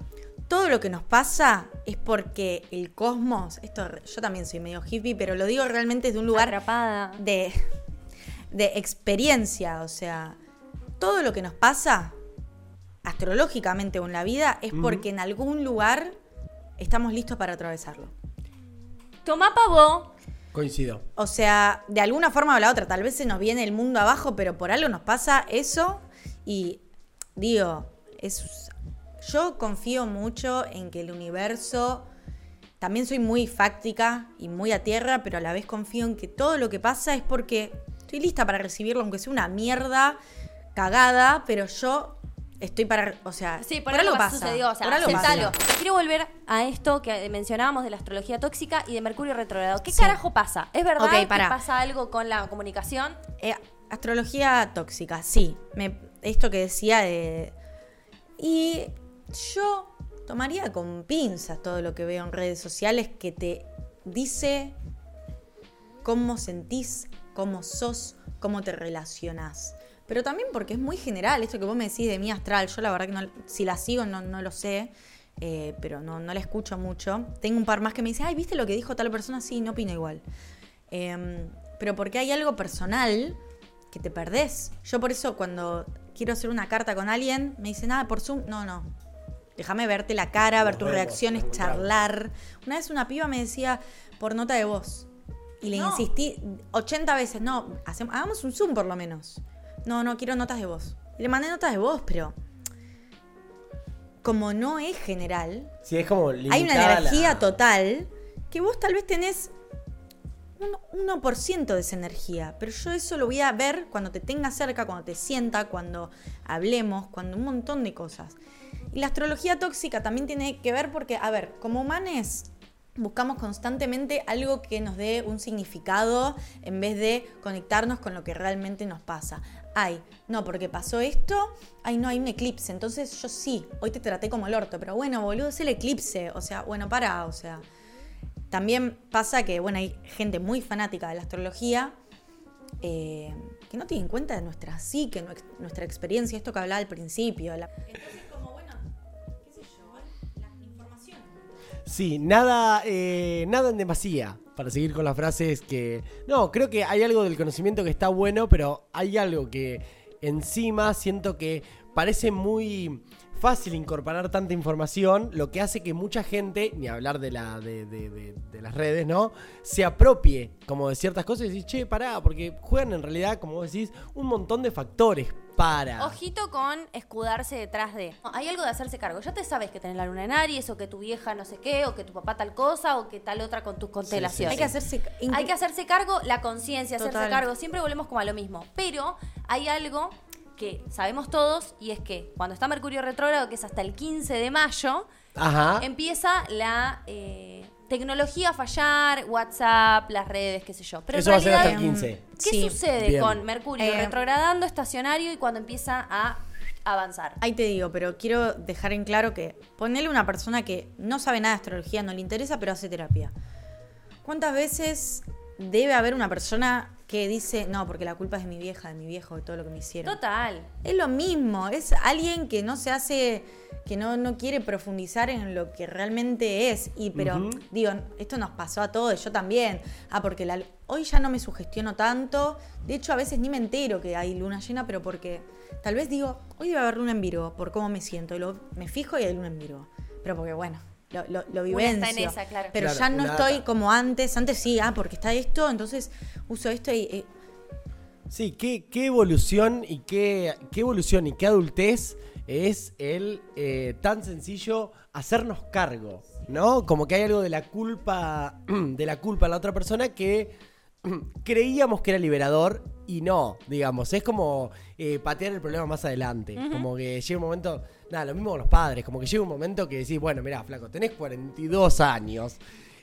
S3: Todo lo que nos pasa es porque el cosmos, esto yo también soy medio hippie, pero lo digo realmente desde un lugar
S1: Atrapada.
S3: de, de experiencia. O sea, todo lo que nos pasa astrológicamente o en la vida es porque en algún lugar estamos listos para atravesarlo.
S1: Tomá pavo.
S2: Coincido.
S3: O sea, de alguna forma o la otra, tal vez se nos viene el mundo abajo, pero por algo nos pasa eso. Y digo, es, Yo confío mucho en que el universo. También soy muy fáctica y muy a tierra, pero a la vez confío en que todo lo que pasa es porque estoy lista para recibirlo, aunque sea una mierda cagada, pero yo estoy para. O sea,
S1: Sí, por, algo pasa, sucedió, o sea,
S3: por algo pasa.
S1: Quiero volver a esto que mencionábamos de la astrología tóxica y de Mercurio retrogrado. ¿Qué
S3: Sí.
S1: carajo pasa? ¿Es verdad
S3: Ok,
S1: que pasa algo con la comunicación?
S3: Eh, astrología tóxica, sí. Me- esto que decía de. Y yo tomaría con pinzas todo lo que veo en redes sociales que te dice cómo sentís, cómo sos, cómo te relacionás. Pero también porque es muy general esto que vos me decís de mi astral. Yo la verdad que no, si la sigo no, no lo sé, eh, pero no, no la escucho mucho. Tengo un par más que me dicen, ay, ¿viste lo que dijo tal persona? Sí, no opino igual. Eh, pero porque hay algo personal que te perdés. Yo por eso cuando quiero hacer una carta con alguien, me dicen, nada, por Zoom, no, no. Déjame verte la cara, ver tus reacciones, charlar. Una vez una piba me decía, por nota de voz. Y le
S1: No.
S3: insistí 80 veces, no, hacemos, hagamos un Zoom por lo menos. No, no, quiero notas de voz. Y le mandé notas de voz, pero como no es general,
S2: Sí, es como
S3: hay una
S2: la-
S3: energía total que vos tal vez tenés un 1% de esa energía, pero yo eso lo voy a ver cuando te tenga cerca, cuando te sienta, cuando hablemos, cuando un montón de cosas. Y la astrología tóxica también tiene que ver porque, a ver, como humanes buscamos constantemente algo que nos dé un significado en vez de conectarnos con lo que realmente nos pasa. Ay, no, porque pasó esto, ay, no, hay un eclipse, entonces yo sí, hoy te traté como el orto, pero bueno, boludo, es el eclipse, o sea, bueno, para, o sea. También pasa que, bueno, hay gente muy fanática de la astrología eh, que no tiene en cuenta nuestra psique, nuestra experiencia, esto que hablaba al principio. Entonces,
S2: Sí, nada, eh, nada en demasía. Para seguir con las frases que. No, creo que hay algo del conocimiento que está bueno, pero hay algo que encima siento que parece muy fácil incorporar tanta información, lo que hace que mucha gente, ni hablar de, la, de, de- de- de las redes, ¿no? Se apropie como de ciertas cosas y decís, che, pará, porque juegan en realidad, como vos decís, un montón de factores para.
S1: Ojito con escudarse detrás de. No, Hay algo de hacerse cargo. Ya te sabes que tenés la luna en Aries, o que tu vieja no sé qué, o que tu papá tal cosa, o que tal otra con tus constelaciones.
S3: Hay que hacerse.
S1: Hay que hacerse cargo, la conciencia, hacerse cargo. Siempre volvemos como a lo mismo. Pero hay algo que sabemos todos y es que cuando está Mercurio retrógrado, que es hasta el 15 de mayo,
S2: Ajá.
S1: empieza la eh, tecnología a fallar, WhatsApp, las redes, qué sé yo. Pero en
S2: Eso va a ser hasta el
S1: realidad,
S2: 15.
S1: ¿Qué
S3: Sí,
S1: sucede
S2: bien.
S1: con Mercurio
S3: Eh,
S1: retrogradando, estacionario y cuando empieza a avanzar?
S3: Ahí te digo, pero quiero dejar en claro que ponerle una persona que no sabe nada de astrología, no le interesa, pero hace terapia. ¿Cuántas veces debe haber una persona que dice, no, porque la culpa es de mi vieja, de mi viejo, de todo lo que me hicieron?
S1: Total.
S3: Es lo mismo, es alguien que no se hace, que no, no quiere profundizar en lo que realmente es. Y pero, digo, esto nos pasó a todos, yo también. Ah, porque la- hoy ya no me sugestiono tanto. De hecho, a veces ni me entero que hay luna llena, pero porque tal vez digo, hoy debe haber luna en Virgo, por cómo me siento. Y lo, me fijo y hay luna en Virgo. Pero porque, bueno, lo, lo, lo
S1: Una está en esa, claro.
S3: Pero
S2: Claro,
S3: ya no estoy
S2: data.
S3: como antes. Antes sí, ah, porque está esto, entonces uso esto y... eh,
S2: Sí, qué, qué evolución y qué, qué evolución y qué adultez es el eh, tan sencillo hacernos cargo, ¿no? Como que hay algo de la culpa, [CLEARS THROAT] de la culpa a la otra persona que creíamos que era liberador y no, digamos, es como eh, patear el problema más adelante, como que llega un momento, nada, lo mismo con los padres, como que llega un momento que decís, bueno, mirá, flaco, tenés 42 años.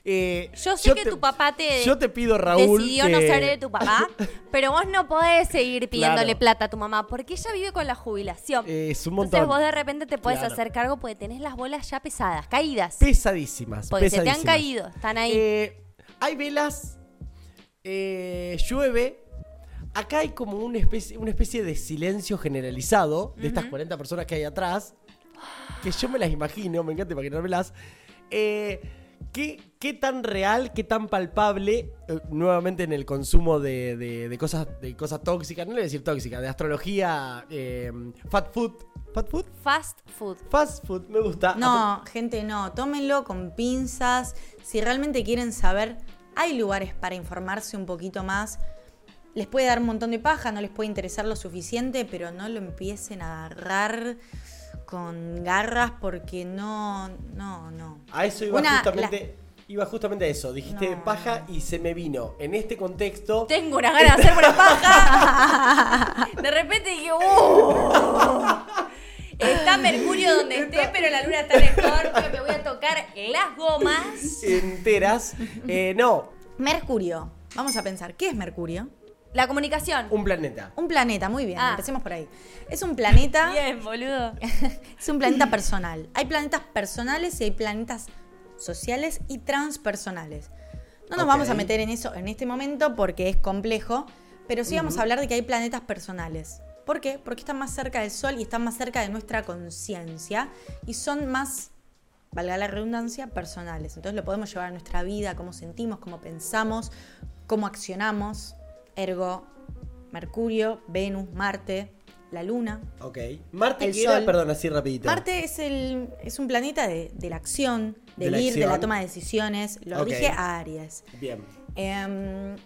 S2: eh,
S1: Yo sé que tu papá te
S2: Yo te pido, Raúl,
S1: decidió no
S2: que-
S1: ser de tu papá, [LAUGHS] pero vos no podés seguir pidiéndole
S2: Claro.
S1: plata a tu mamá porque ella vive con la jubilación.
S2: Eh, es un montón.
S1: Entonces vos de repente te puedes
S2: Claro.
S1: hacer cargo porque tenés las bolas ya pesadas, caídas.
S2: Pesadísimas.
S1: Porque se te han
S2: pesadísimas.
S1: caído, están ahí.
S2: Eh, hay velas, eh, llueve. Acá hay como una especie, una especie de silencio generalizado de estas 40 personas que hay atrás. Que yo me las imagino, me encanta imaginármelas. Eh, ¿qué, ¿Qué tan real, qué tan palpable, eh, nuevamente en el consumo de, de- de cosas, de cosas tóxicas, no le voy a decir tóxicas, de astrología, eh, fat food, fat food,
S1: Fast food.
S2: fast food, me gusta.
S3: No, gente, no. Tómenlo con pinzas. Si realmente quieren saber, hay lugares para informarse un poquito más. Les puede dar un montón de paja, no les puede interesar lo suficiente, pero no lo empiecen a agarrar con garras porque no, no, no.
S2: A eso iba
S3: Una-
S2: justamente. Iba justamente a eso. Dijiste
S3: No.
S2: paja y se me vino. En este contexto.
S1: Tengo una ganas de hacerme una paja. [LAUGHS] De repente dije, ¡uh! Está Mercurio donde esté, pero la luna está en Escorpio. Me voy a tocar las gomas. [LAUGHS]
S2: enteras. Eh, no,
S3: Mercurio. Vamos a pensar, ¿qué es Mercurio?
S1: La comunicación.
S2: un planeta.
S3: Un planeta, muy bien,
S1: Ah.
S3: empecemos por ahí. Es un planeta, [LAUGHS]
S1: Bien, boludo. [LAUGHS]
S3: es un planeta personal. Hay planetas personales y hay planetas sociales y transpersonales. No nos
S2: Ok.
S3: vamos a meter en eso en este momento porque es complejo, pero sí vamos a hablar de que hay planetas personales. ¿Por qué? Porque están más cerca del Sol y están más cerca de nuestra conciencia y son más, valga la redundancia, personales. Entonces lo podemos llevar a nuestra vida, cómo sentimos, cómo pensamos, cómo accionamos. Ergo, Mercurio, Venus, Marte, la Luna.
S2: Ok. Marte,
S3: El.
S2: Perdón, así rapidito.
S3: Marte es, el, es un planeta de, de la acción,
S2: De
S3: del ir, de la toma de decisiones. Lo
S2: Ok.
S3: rige a Aries.
S2: Bien.
S3: Em,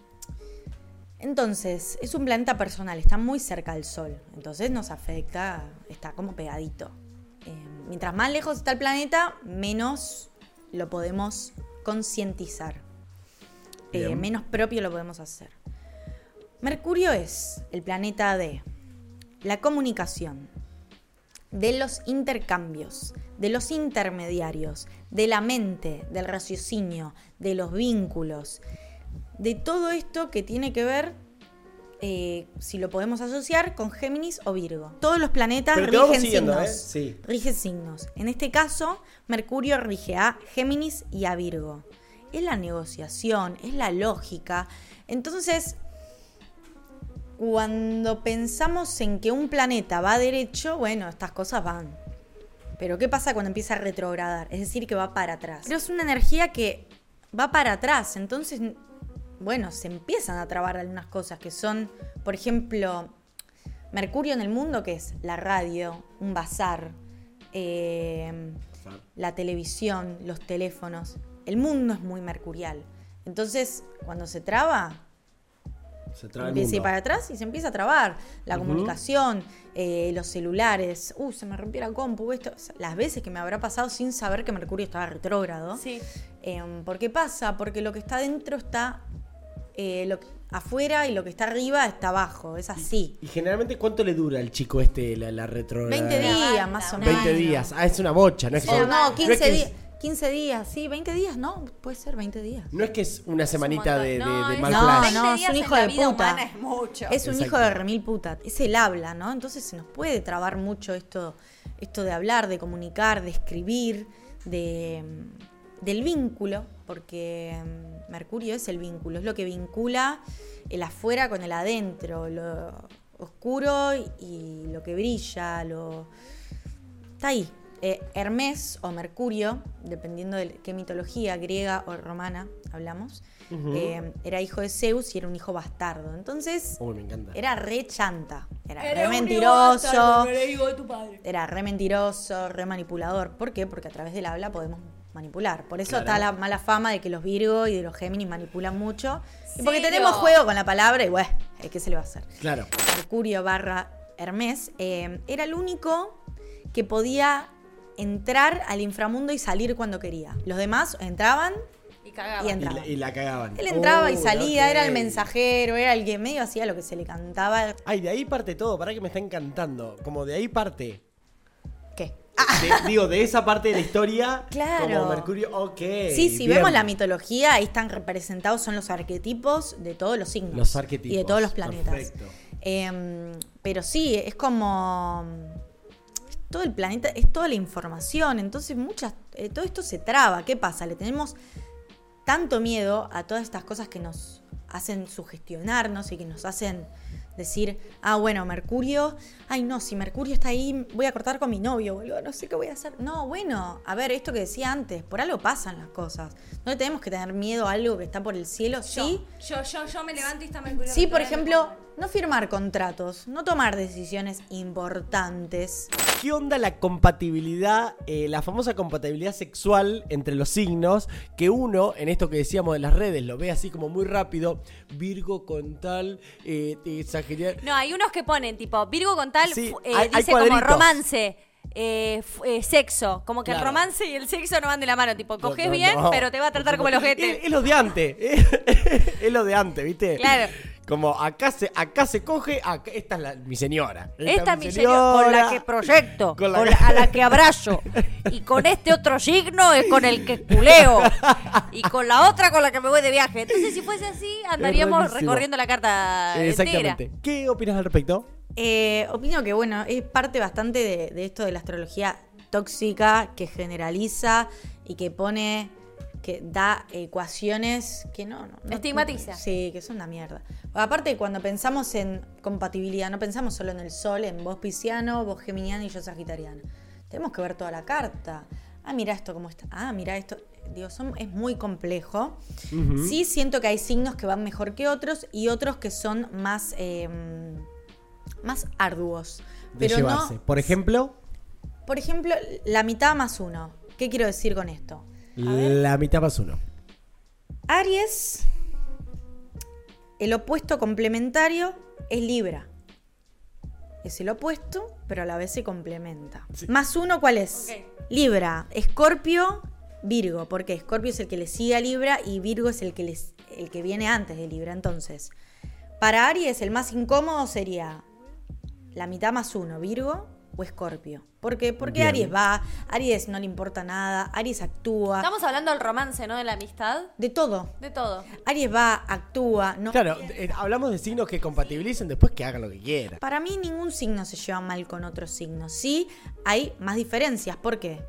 S3: entonces, es un planeta personal, está muy cerca del Sol. Entonces nos afecta, está como pegadito. Em, mientras más lejos está el planeta, menos lo podemos concientizar. Eh, menos propio lo podemos hacer. Mercurio es el planeta de la comunicación, de los intercambios, de los intermediarios, de la mente, del raciocinio, de los vínculos, de todo esto que tiene que ver, eh, si lo podemos asociar, con Géminis o Virgo. Todos los planetas rigen signos.
S2: ¿eh? Sí.
S3: Rigen signos. En este caso, Mercurio rige a Géminis y a Virgo. Es la negociación, es la lógica. Entonces, cuando pensamos en que un planeta va derecho, bueno, estas cosas van. Pero ¿qué pasa cuando empieza a retrogradar? Es decir, que va para atrás. Pero es una energía que va para atrás. Entonces, bueno, se empiezan a trabar algunas cosas que son, por ejemplo, Mercurio en el mundo, que es la radio, un bazar, eh, la televisión, los teléfonos. El mundo es muy mercurial. Entonces, cuando se traba,
S2: Se traba el
S3: empieza a ir para atrás y se empieza a trabar. La comunicación, eh, los celulares. Uh, se me rompió la compu. Esto. Las veces que me habrá pasado sin saber que Mercurio estaba retrógrado.
S1: Sí.
S3: Em, ¿Por qué pasa? Porque lo que está dentro está eh, lo que- afuera y lo que está arriba está abajo. Es así.
S2: ¿Y generalmente cuánto le dura al chico este la, la retro?
S3: 20
S1: Una
S3: días
S1: banda,
S3: más o menos.
S2: 20 días. Ah, es una bocha, no es que
S3: no,
S2: es
S3: 15
S2: que es-
S3: días. 15 días, sí, 20 días, no, puede ser 20 días.
S2: No es que es una semanita de, de,
S1: No,
S2: de mal
S3: No,
S2: flash.
S3: no,
S1: 20
S3: es un
S1: en
S3: hijo
S1: la
S3: de
S1: vida
S3: puta.
S1: es mucho.
S3: Es un
S2: Exacto.
S3: hijo de remil puta. Es el habla, ¿no? Entonces se nos puede trabar mucho esto, esto de hablar, de comunicar, de escribir, de, mm, del vínculo, porque mm, Mercurio es el vínculo, es lo que vincula el afuera con el adentro, lo oscuro y lo que brilla, lo... Está ahí. Eh, Hermes o Mercurio, dependiendo de qué mitología, griega o romana hablamos, eh, era hijo de Zeus y era un hijo bastardo. Entonces,
S2: Uy, me encanta.
S3: era re chanta. Era re
S1: Eres un
S3: mentiroso.
S1: bastardo, no eres hijo de tu padre.
S3: Era re mentiroso, re manipulador. ¿Por qué? Porque a través del habla podemos manipular. Por eso
S2: Claro.
S3: está la mala fama de que los Virgo y de los Géminis manipulan mucho. Y porque tenemos
S1: no.
S3: juego con la palabra y bueno, eh, ¿qué se le va a hacer?
S2: Claro.
S3: Mercurio barra Hermes, eh, era el único que podía entrar al inframundo y salir cuando quería. Los demás entraban
S1: Y
S2: la, y la cagaban.
S3: Él entraba y
S2: Uy,
S3: salía, era el mensajero, era el que medio hacía lo que se le cantaba.
S2: Ay, de ahí parte todo, para que me está encantando. Como de ahí parte. De- digo, de esa parte de la historia.
S3: Claro.
S2: Como Mercurio, ok.
S3: Sí, si
S2: bien.
S3: vemos la mitología, ahí están representados, son los arquetipos de todos los signos.
S2: Los arquetipos,
S3: Y de todos los planetas.
S2: perfecto.
S3: Em, pero sí, es como. es Todo el planeta, es toda la información. Entonces, muchas. eh, todo esto se traba. ¿Qué pasa? Le tenemos tanto miedo a todas estas cosas que nos hacen sugestionarnos y que nos hacen decir, ah, bueno, Mercurio, ay no, si Mercurio está ahí, voy a cortar con mi novio, boludo, no sé qué voy a hacer. No, bueno, a ver, esto que decía antes, por algo pasan las cosas. No le tenemos que tener miedo a algo que está por el cielo, sí.
S1: Yo, yo, yo me levanto y está Mercurio.
S3: Sí, por ejemplo, no firmar contratos, no tomar decisiones importantes.
S2: ¿Qué onda la compatibilidad, eh, la famosa compatibilidad sexual entre los signos? Que uno, en esto que decíamos de las redes, lo ve así como muy rápido. Virgo con tal, eh, eh,
S1: No, hay unos que ponen tipo Virgo con tal,
S2: Sí,
S1: eh,
S2: hay- hay
S1: dice como romance. eh, eh, sexo. Como que el romance y el sexo no van de la mano. Tipo, coges
S2: No, no,
S1: bien,
S2: no.
S1: pero te va a tratar como el [LAUGHS]
S2: Es,
S1: ojete.
S2: es lo de antes. [LAUGHS] es lo de antes, ¿viste?
S1: Claro.
S2: Como acá se, acá se coge, acá- esta es la- mi señora.
S1: Esta es mi señora con la que proyecto,
S2: Con [LAUGHS]
S1: con
S2: la-
S1: la- a la que abrazo. Y con este otro signo es con el que culeo. Y con la otra con la que me voy de viaje. Entonces, si fuese así, andaríamos recorriendo la carta entera.
S2: Exactamente. ¿Qué opinas al respecto?
S3: Eh, opino que, bueno, es parte bastante de, de esto de la astrología tóxica que generaliza y que pone, que da ecuaciones que no, no, no-
S1: Estigmatiza.
S3: Sí, que son una mierda. Aparte, cuando pensamos en compatibilidad, no pensamos solo en el sol, en vos pisciano, vos geminiano y yo sagitariana. Tenemos que ver toda la carta. Ah, mira esto cómo está. Ah, mira esto. Digo, son- es muy complejo. Sí siento que hay signos que van mejor que otros y otros que son más, eh, más arduos.
S2: De
S3: Pero
S2: llevarse.
S3: no,
S2: Por ejemplo,
S3: por ejemplo, la mitad más uno. ¿Qué quiero decir con esto?
S2: La mitad más uno.
S3: Aries, el opuesto complementario es Libra. Es el opuesto, pero a la vez se complementa. Más uno, ¿cuál es? Libra, Escorpio, Virgo. Porque Escorpio es el que le sigue a Libra y Virgo es el que, les, el que viene antes de Libra. Entonces, para Aries, el más incómodo sería la mitad más uno, Virgo o Escorpio. ¿Por qué? Porque
S2: Bien.
S3: Aries va, Aries no le importa nada, Aries actúa.
S1: Estamos hablando del romance, ¿no? De la amistad.
S3: De todo.
S1: De todo.
S3: Aries va, actúa, no.
S2: Claro, eh, hablamos de signos que compatibilicen después que hagan lo que quieran.
S3: Para mí ningún signo se lleva mal con otro signo. Sí, hay más diferencias. ¿Por qué?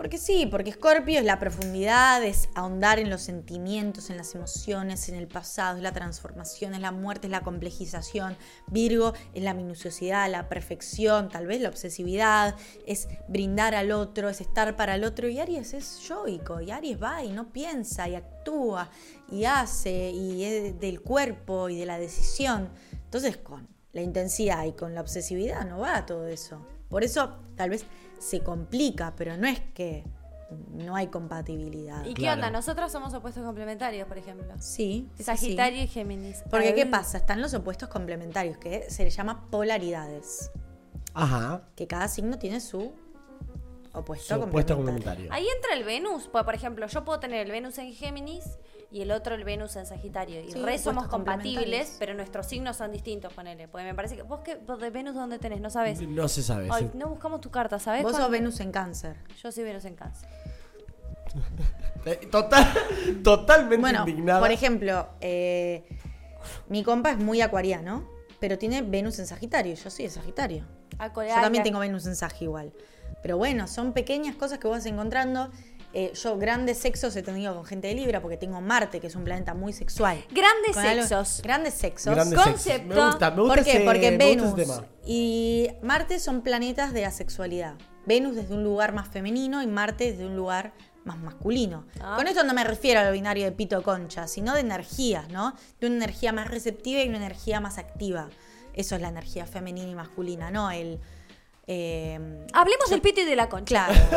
S3: Porque sí, porque Scorpio es la profundidad, es ahondar en los sentimientos, en las emociones, en el pasado, es la transformación, es la muerte, es la complejización. Virgo es la minuciosidad, la perfección, tal vez la obsesividad, es brindar al otro, es estar para el otro. Y Aries es yoico, y Aries va y no piensa, y actúa, y hace, y es del cuerpo y de la decisión. Entonces, con la intensidad y con la obsesividad no va todo eso. Por eso, tal vez se complica, pero no es que no hay compatibilidad.
S1: ¿Y qué
S2: Claro.
S1: onda? Nosotros somos opuestos complementarios, por ejemplo.
S3: Sí.
S1: Sagitario
S3: sí.
S1: y Géminis.
S3: Porque, ¿qué pasa? Están los opuestos complementarios, que se les llama polaridades.
S2: Ajá.
S3: Que cada signo tiene su opuesto
S2: Su
S3: complementario.
S2: opuesto complementario.
S1: Ahí entra el Venus. Pues, por ejemplo, yo puedo tener el Venus en Géminis y el otro el Venus en Sagitario. Y
S3: Sí,
S1: re somos compatibles, pero nuestros signos son distintos, ponele. Porque me parece que. ¿Vos, qué, vos de Venus dónde tenés? ¿No sabes?
S2: No se sabe.
S1: Ay,
S2: sí.
S1: no buscamos tu carta, ¿sabes?
S3: Vos sos? Venus en cáncer.
S1: Yo soy Venus en Cáncer. [LAUGHS]
S2: Total, totalmente
S3: Bueno,
S2: indignada.
S3: por ejemplo, eh, mi compa es muy acuariano, pero tiene Venus en Sagitario. Yo soy de Sagitario.
S1: Ah,
S3: Yo también tengo Venus en Sag igual. Pero bueno, son pequeñas cosas que vos vas encontrando. Eh, yo grandes sexos he tenido con gente de Libra porque tengo Marte, que es un planeta muy sexual.
S1: Grandes
S3: Con algo-
S1: sexos.
S3: Grandes sexos.
S2: Grandes
S1: Concepto.
S2: sexos. Me gusta, me gusta
S3: ¿Por qué?
S2: ese-
S3: Porque Venus y Marte son planetas de asexualidad. Venus desde un lugar más femenino y Marte desde un lugar más masculino.
S1: Ah.
S3: Con esto no me refiero al binario de pito concha, sino de energías, ¿no? De una energía más receptiva y una energía más activa. Eso es la energía femenina y masculina, ¿no? El. Eh,
S1: Hablemos del pito y de la concha.
S3: claro. [LAUGHS]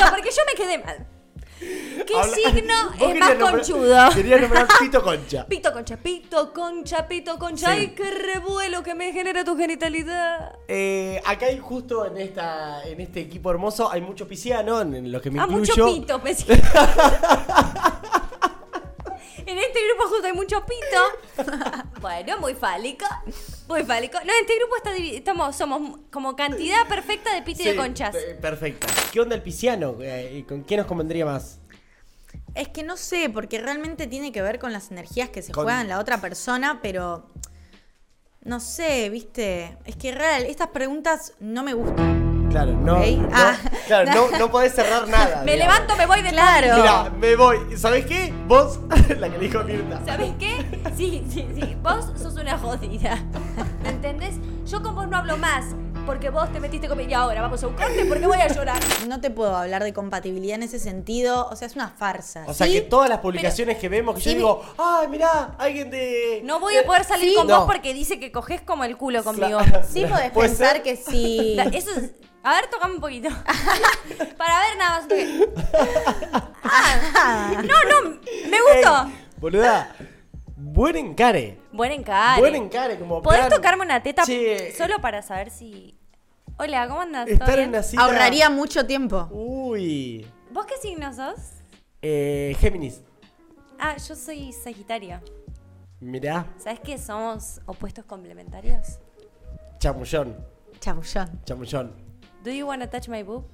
S1: no, porque yo me quedé mal. ¿Qué
S2: Habla-
S1: signo [LAUGHS] es más
S2: nombrar-
S1: conchudo?
S2: Quería nombrar Pito Concha. [LAUGHS]
S1: Pito concha, pito concha, pito concha.
S2: Sí.
S1: Ay, qué revuelo que me genera tu genitalidad.
S2: Eh, acá hay justo en esta en este equipo hermoso hay mucho pisciano, en los que me
S1: Ah, mucho
S2: incluyo.
S1: pito, pensé. En este grupo justo hay mucho pito. [LAUGHS] Bueno, muy fálico. Muy fálico. No, en este grupo está estamos, somos como cantidad perfecta de pito y de conchas.
S2: eh, perfecto. ¿Qué onda el pisciano? Eh, ¿y ¿Con qué nos convendría más?
S3: Es que no sé, porque realmente tiene que ver con las energías que se
S2: Con-
S3: juegan la otra persona, pero no sé, viste. Es que real, estas preguntas no me gustan.
S2: Claro, no,
S3: Ah.
S2: claro, no, no podés cerrar [LAUGHS] nada.
S1: Me
S2: digamos.
S1: levanto, me voy de
S3: Claro.
S2: Mira, me voy. ¿Sabés qué? Vos, [LAUGHS] la que le dijo Mirta.
S1: ¿Sabes qué? Sí, sí, sí. Vos sos una jodida. ¿Me entendés? Yo con vos no hablo más. Porque vos te metiste conmigo. Y ahora vamos a buscarte porque voy a llorar. [LAUGHS]
S3: No te puedo hablar de compatibilidad en ese sentido. O sea, es una farsa.
S2: O sea
S3: ¿sí?
S2: que todas las publicaciones que vemos, que yo
S3: sí,
S2: digo, ay, mirá, alguien de.
S1: No voy a poder salir
S3: Sí.
S1: con
S2: No.
S1: vos porque dice que coges como el culo conmigo. [LAUGHS]
S3: Sí podés
S2: ¿Puede
S3: pensar
S2: ser?
S3: que sí. [LAUGHS]
S1: Eso es. A ver, tocame un poquito. Para ver nada más. Ah, no, no, me gustó.
S2: Ey, boluda, buen encare.
S1: Buen encare.
S2: Buen encare, como
S1: ¿Podés
S2: plan-
S1: tocarme una teta
S2: Che,
S1: solo para saber si. Hola, ¿cómo andas? ¿Todo
S2: Estar
S1: bien?
S2: en una cita.
S3: Ahorraría mucho tiempo.
S2: Uy.
S1: ¿Vos qué signo sos?
S2: Eh, Géminis.
S1: Ah, yo soy Sagitario.
S2: Mirá,
S1: ¿Sabes que somos opuestos complementarios?
S2: chamullón.
S3: Chamullón.
S2: Chamullón.
S1: Do you wanna touch my boob?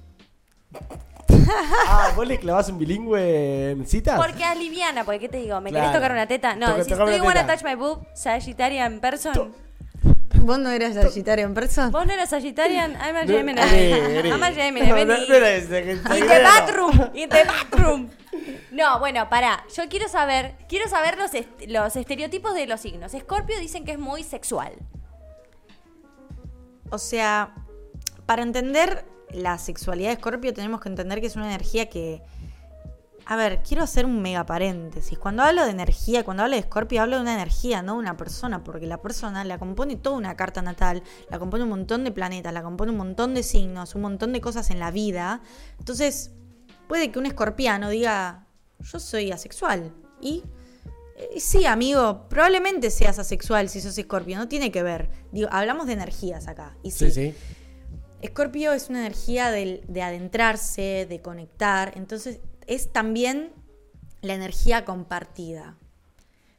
S2: Ah, [LAUGHS] ¿vos le clavás un bilingüe en citas?
S1: Porque es liviana, porque ¿qué te digo? ¿Me
S2: Claro.
S1: querés tocar una teta? No,
S2: Toca-
S1: decís,
S2: tocame
S1: do you
S2: una
S1: wanna
S2: teta.
S1: touch my boob? Sagittarian person.
S2: To-
S3: ¿Vos no eras Sagitario en persona?
S1: ¿Vos no eres Sagittarian? I'm a
S2: No,
S1: Gemini.
S2: Eri. [LAUGHS]
S1: I'm a Gemini,
S2: No,
S1: vení.
S2: no, no era ese,
S1: In the
S2: no.
S1: bathroom, in the bathroom. No, bueno, pará. Yo quiero saber, quiero saber los, est- los estereotipos de los signos. Escorpio dicen que es muy sexual.
S3: O sea, para entender la sexualidad de Escorpio tenemos que entender que es una energía que... A ver, quiero hacer un mega paréntesis. Cuando hablo de energía, cuando hablo de Escorpio, hablo de una energía, no de una persona, porque la persona la compone toda una carta natal, la compone un montón de planetas, la compone un montón de signos, un montón de cosas en la vida. Entonces, puede que un escorpiano diga, yo soy asexual. Y eh, sí, amigo, probablemente seas asexual si sos escorpio, no tiene que ver. Digo, hablamos de energías acá. Y sí,
S2: Sí, sí.
S3: Escorpio es una energía de adentrarse, de conectar, entonces es también la energía compartida.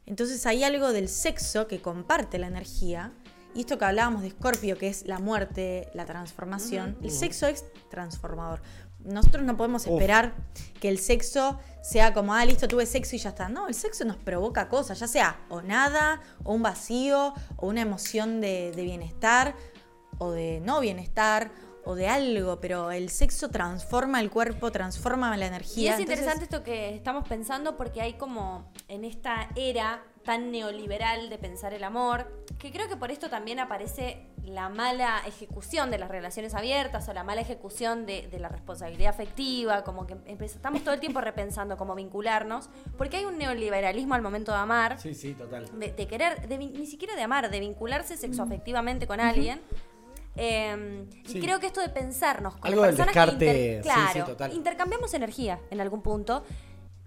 S3: Entonces hay algo del sexo que comparte la energía, y esto que hablábamos de Escorpio, que es la muerte, la transformación, el sexo es transformador. Nosotros no podemos
S2: Uf.
S3: esperar que el sexo sea como, ah, listo, tuve sexo y ya está. No, el sexo nos provoca cosas, ya sea o nada, o un vacío, o una emoción de, de bienestar, o de no bienestar, o de algo, pero el sexo transforma el cuerpo, transforma la
S1: Y
S3: energía.
S1: es
S3: entonces-
S1: interesante esto que estamos pensando porque hay como en esta era tan neoliberal de pensar el amor, que creo que por esto también aparece la mala ejecución de las relaciones abiertas o la mala ejecución de, de la responsabilidad afectiva, como que estamos todo el tiempo repensando cómo vincularnos, porque hay un neoliberalismo al momento de amar,
S2: Sí, sí, total.
S1: de, de querer, de ni siquiera de amar, de vincularse sexoafectivamente con alguien. Eh,
S2: Sí.
S1: Y creo que esto de pensarnos con
S2: Algo del
S1: personas
S2: descarte,
S1: que
S2: sí,
S1: inter-
S2: sí,
S1: claro,
S2: total.
S1: intercambiamos energía en algún punto.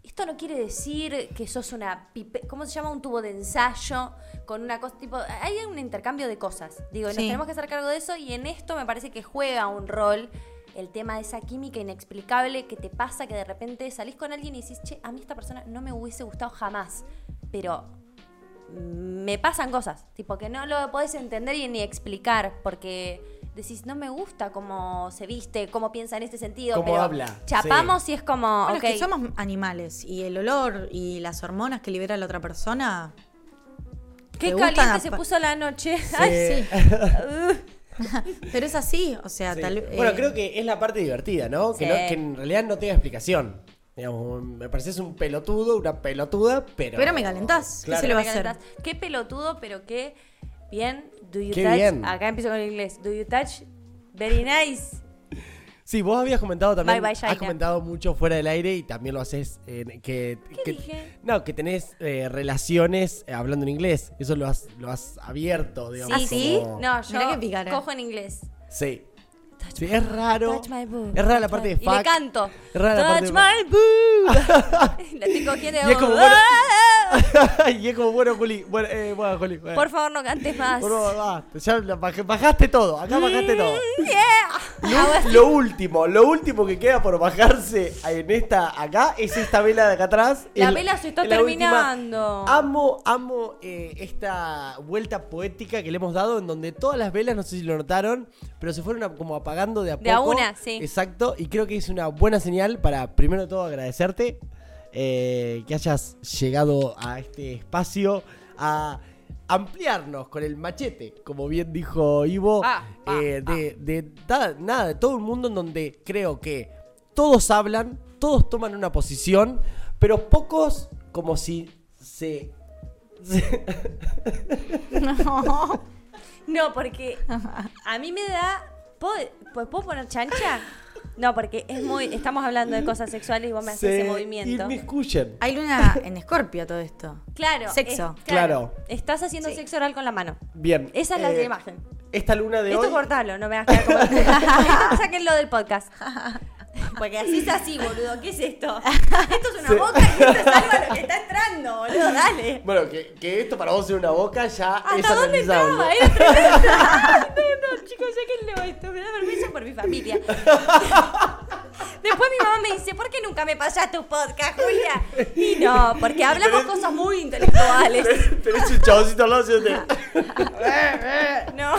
S1: Esto no quiere decir que sos una pipe, ¿cómo se llama? Un tubo de ensayo con una cosa tipo. Hay un intercambio de cosas. Digo, nos tenemos que hacer cargo de eso y en esto me parece que juega un rol el tema de esa química inexplicable que te pasa que de repente salís con alguien y decís, che, a mí esta persona no me hubiese gustado jamás. Pero me pasan cosas, tipo que no lo podés entender y ni explicar, porque decís, no me gusta cómo se viste, cómo piensa en este sentido,
S2: Cómo
S1: pero
S2: habla,
S1: chapamos y es como,
S3: Bueno, es que somos animales y el olor y las hormonas que libera la otra persona.
S1: qué caliente se puso la noche.
S2: Sí. [LAUGHS]
S1: Ay, [LAUGHS]
S3: Pero es así, o sea,
S2: Sí.
S3: tal
S2: Bueno,
S3: eh,
S2: creo que es la parte divertida, ¿no? Que, no- que en realidad no tenga explicación. Digamos, me pareces un pelotudo, una pelotuda, pero.
S3: Pero me calentás. ¿Qué
S2: Claro.
S3: se le va a
S1: me
S3: hacer?
S1: calentás. Qué pelotudo, pero qué bien. Do you
S2: Qué
S1: touch?
S2: bien.
S1: Acá empiezo con el inglés. Do you touch? Very nice.
S2: Sí, vos habías comentado también.
S1: Bye, bye,
S2: has comentado mucho fuera del aire y también lo haces. que,
S1: ¿Qué
S2: que-
S1: dije?
S2: No, que tenés eh, relaciones eh, hablando en inglés. Eso lo has, lo has abierto, digamos.
S1: ¿Ah,
S3: sí?
S2: como-
S1: No, yo
S3: qué
S1: cojo en inglés.
S2: Sí. Sí, es raro.
S1: Touch my boob.
S2: Es rara la parte de
S1: Y le
S2: fuck.
S1: canto.
S2: Es rara la parte
S1: Touch my boob. [LAUGHS] la estoy cogiendo [LAUGHS]
S2: Y es como,
S1: ¡Ah! [LAUGHS]
S2: y es como, bueno, Juli. Bueno, eh, bueno, Juli. bueno.
S1: Por favor, no cantes más.
S2: Por favor, basta, ya baj- bajaste todo, acá bajaste todo.
S1: Yeah.
S2: Lo, lo último, lo último que queda por bajarse en esta acá es esta vela de acá atrás.
S1: La
S2: El-
S1: vela se está
S2: última.
S1: terminando.
S2: Amo, amo eh, esta vuelta poética que le hemos dado en donde todas las velas, no sé si lo notaron, pero se fueron a- como de a
S1: De a una, sí.
S2: Exacto, y creo que es una buena señal para, primero de todo, agradecerte eh, que hayas llegado a este espacio a ampliarnos con el machete, como bien dijo Ivo,
S1: Ah, ah,
S2: eh, de, de nada, nada, de todo un mundo en donde creo que todos hablan, todos toman una posición, pero pocos como si se... [LAUGHS] se- [LAUGHS]
S1: No, porque a mí me da. ¿Puedo, pues, ¿puedo poner chancha? No, porque es muy. Estamos hablando de cosas sexuales y vos me haces
S2: se
S1: ese movimiento.
S2: inmiscuyen.
S3: Hay luna en Escorpio todo esto.
S1: Claro.
S3: Sexo.
S1: es-
S2: Claro.
S1: Estás haciendo sexo oral con la mano.
S2: Bien.
S1: Esa es la
S2: eh,
S1: imagen.
S2: Esta luna de
S1: Esto
S2: hoy...
S1: cortalo, no me hagas quedar como. [LAUGHS] [LAUGHS] Sáquenlo del podcast. Porque así es así, boludo. ¿Qué es esto? [LAUGHS] Esto es una
S2: Sí.
S1: boca y esto es algo a lo que está entrando, boludo. Dale.
S2: Bueno, que, que esto para vos sea una boca ya es
S1: ¿Hasta dónde
S2: analizable.
S1: entraba? Era [LAUGHS] no, no, chicos, sáquenlo esto. Me da vergüenza por mi familia. [LAUGHS] Después mi mamá me dice, ¿por qué nunca me pasás tu podcast, Julia? Y no, porque hablamos cosas muy intelectuales.
S2: Tenés un chavosito al lado
S1: No,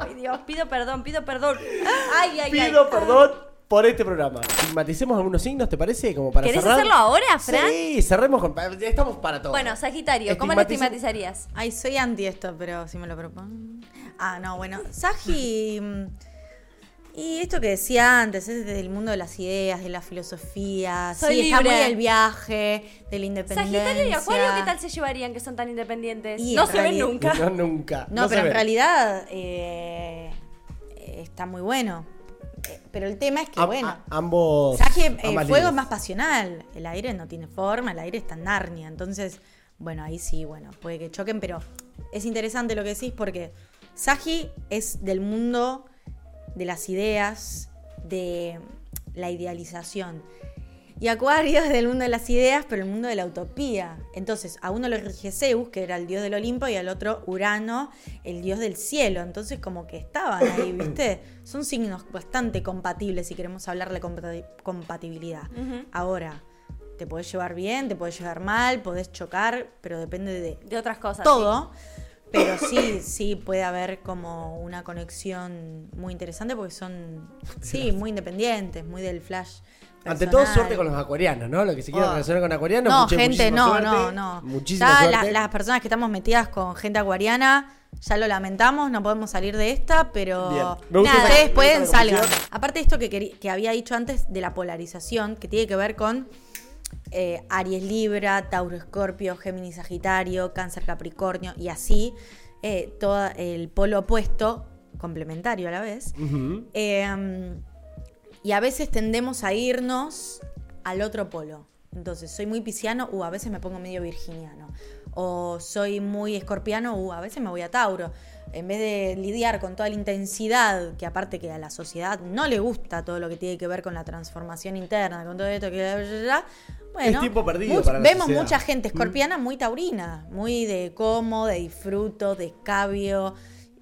S1: ay Dios, pido perdón, pido perdón. Ay, ay, ay.
S2: Pido perdón por este programa. Estigmaticemos algunos signos, ¿te parece? Como para
S1: ¿Querés
S2: cerrar.
S1: hacerlo ahora, Fran?
S2: Sí, cerremos con. Ya estamos para todo.
S1: Bueno, Sagitario, ¿cómo lo
S2: Estigmatiza-
S1: estigmatizarías?
S3: Ay, soy anti esto, pero si me lo proponen. Ah, no, bueno. Sagi. mm, Y esto que decía antes, es del mundo de las ideas, de la filosofía.
S1: Soy
S3: sí, está muy
S1: libre.
S3: del viaje, de la independencia.
S1: Sagitario y Acuario, ¿qué tal se llevarían que son tan independientes?
S3: Y
S1: no se ven nunca.
S2: No, nunca.
S3: No, pero en realidad eh, está muy bueno. Eh, Pero el tema es que, bueno.
S2: a- ambos.
S3: Sagi, el
S2: ambas
S3: fuego es más pasional. El aire no tiene forma, el aire está en Narnia. Entonces, bueno, ahí sí, bueno, puede que choquen, pero es interesante lo que decís porque Sagi es del mundo de las ideas, de la idealización. Y Acuario es del mundo de las ideas, pero el mundo de la utopía. Entonces, a uno lo rige Zeus, que era el dios del Olimpo, y al otro Urano, el dios del cielo. Entonces, como que estaban ahí, [COUGHS] ¿viste? Son signos bastante compatibles si queremos hablar de compati- compatibilidad. Ahora, te podés llevar bien, te podés llevar mal, podés chocar, pero depende de
S1: De otras cosas.
S3: todo. Pero sí, sí puede haber como una conexión muy interesante porque son, sí, muy independientes, muy del flash.
S2: Ante todo, suerte con los acuarianos, ¿no? Lo que se quiera
S3: Oh.
S2: relacionar con acuarianos.
S3: No,
S2: mucha-
S3: gente, no,
S2: suerte,
S3: no, no.
S2: Muchísima
S3: Ya la- las personas que estamos metidas con gente acuariana, ya lo lamentamos, no podemos salir de esta, pero
S2: Bien. Me gusta
S3: nada, ustedes pueden
S2: conclusión.
S3: Aparte de esto que, que había dicho antes de la polarización, que tiene que ver con eh, Aries Libra, Tauro Escorpio, Géminis Sagitario, Cáncer Capricornio y así, eh, todo el polo opuesto, complementario a la vez. Eh, y a veces tendemos a irnos al otro polo. Entonces, soy muy pisciano, uh, a veces me pongo medio virginiano. O soy muy escorpiano, uh, a veces me voy a Tauro. En vez de lidiar con toda la intensidad, que aparte que a la sociedad no le gusta todo lo que tiene que ver con la transformación interna, con todo esto que... Bueno,
S2: Es tiempo perdido
S3: much-
S2: para la
S3: vemos
S2: sociedad.
S3: mucha gente escorpiana muy taurina, muy de como, de disfruto, de escabio.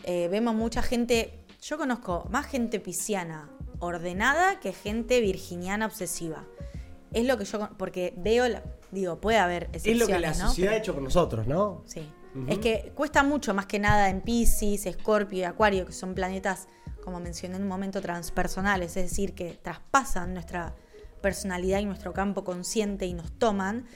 S3: Eh, vemos mucha gente, yo conozco más gente pisciana ordenada que gente virginiana obsesiva. Es lo que yo, porque veo, la- digo, puede haber
S2: Es lo que la
S3: ¿no?
S2: sociedad ha hecho con nosotros, ¿no?
S3: Sí. Es que cuesta mucho más que nada en Pisces, Escorpio y Acuario, que son planetas, como mencioné en un momento, transpersonales, es decir, que traspasan nuestra personalidad y nuestro campo consciente y nos toman.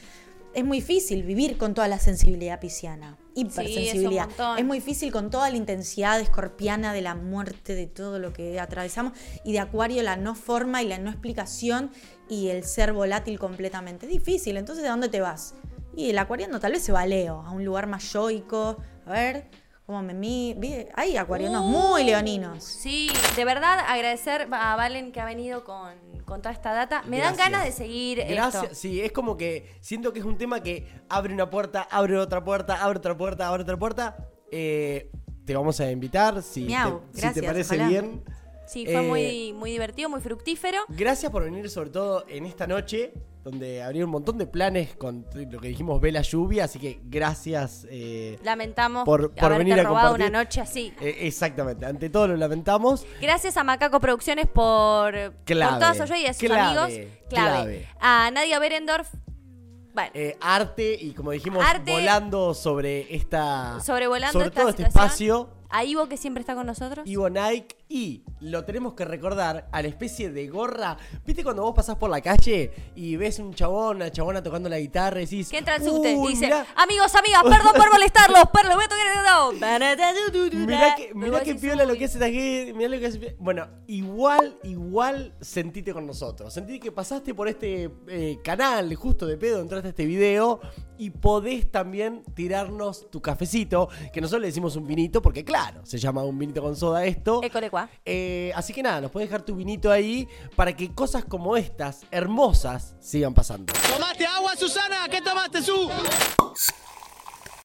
S3: Es muy difícil vivir con toda la sensibilidad pisciana, hipersensibilidad.
S1: es
S3: muy difícil con toda la intensidad escorpiana de la muerte, de todo lo que atravesamos, y de Acuario la no forma y la no explicación y el ser volátil completamente. Es difícil, entonces ¿de dónde te vas? Y el acuariano tal vez se va a Leo, a un lugar más yoico. A ver, cómo me mi... vi- Hay acuarianos
S1: Uh,
S3: muy leoninos.
S1: Sí, de verdad agradecer a Valen que ha venido con, con toda esta data. Me dan ganas de seguir
S2: Gracias.
S1: esto.
S2: Sí, es como que siento que es un tema que abre una puerta, abre otra puerta, abre otra puerta, abre otra puerta. Eh, te vamos a invitar si,
S3: Miau,
S2: te, si te parece
S3: ojalá.
S2: bien.
S1: Sí, fue
S2: Eh,
S1: muy, muy divertido, muy fructífero.
S2: Gracias por venir, sobre todo en esta noche, donde habría un montón de planes con lo que dijimos, ve la lluvia. Así que gracias. eh,
S1: Lamentamos
S2: por- por
S1: haberte
S2: venir a
S1: robado
S2: compartir.
S1: una noche así.
S2: eh, exactamente, ante todo lo lamentamos.
S1: Gracias a Macaco Producciones por,
S2: Clave,
S1: por toda su ayuda y a sus
S2: clave,
S1: amigos. Clave.
S2: clave.
S1: A Nadia Berendorf. Bueno,
S2: Eh, arte y como dijimos,
S1: Arte-
S2: volando sobre esta.
S1: Sobrevolando
S2: sobre
S1: esta
S2: todo este
S1: situación.
S2: espacio.
S1: A Ivo que siempre está con nosotros.
S2: Ivo Nike y lo tenemos que recordar a la especie de gorra. ¿Viste cuando vos pasás por la calle y ves un chabón, una chabona tocando la guitarra y decís.
S1: Que entra al subte y
S2: "Uy,
S1: dice,
S2: mirá,
S1: amigos, amigas, perdón por molestarlos, pero voy a tocar el
S2: Mirá que, mirá que
S1: decís,
S2: piola lo que hace gente, mirá lo que hace. Bueno, igual, igual sentite con nosotros. Sentí que pasaste por este eh, canal, justo de pedo, entraste a este video y podés también tirarnos tu cafecito, que nosotros le decimos un vinito, porque claro, se llama un vinito con soda esto.
S1: Ecolecua.
S2: Eh, así que nada, nos puedes dejar tu vinito ahí para que cosas como estas, hermosas, sigan pasando.
S4: ¿Tomaste agua, Susana? ¿Qué tomaste, Su?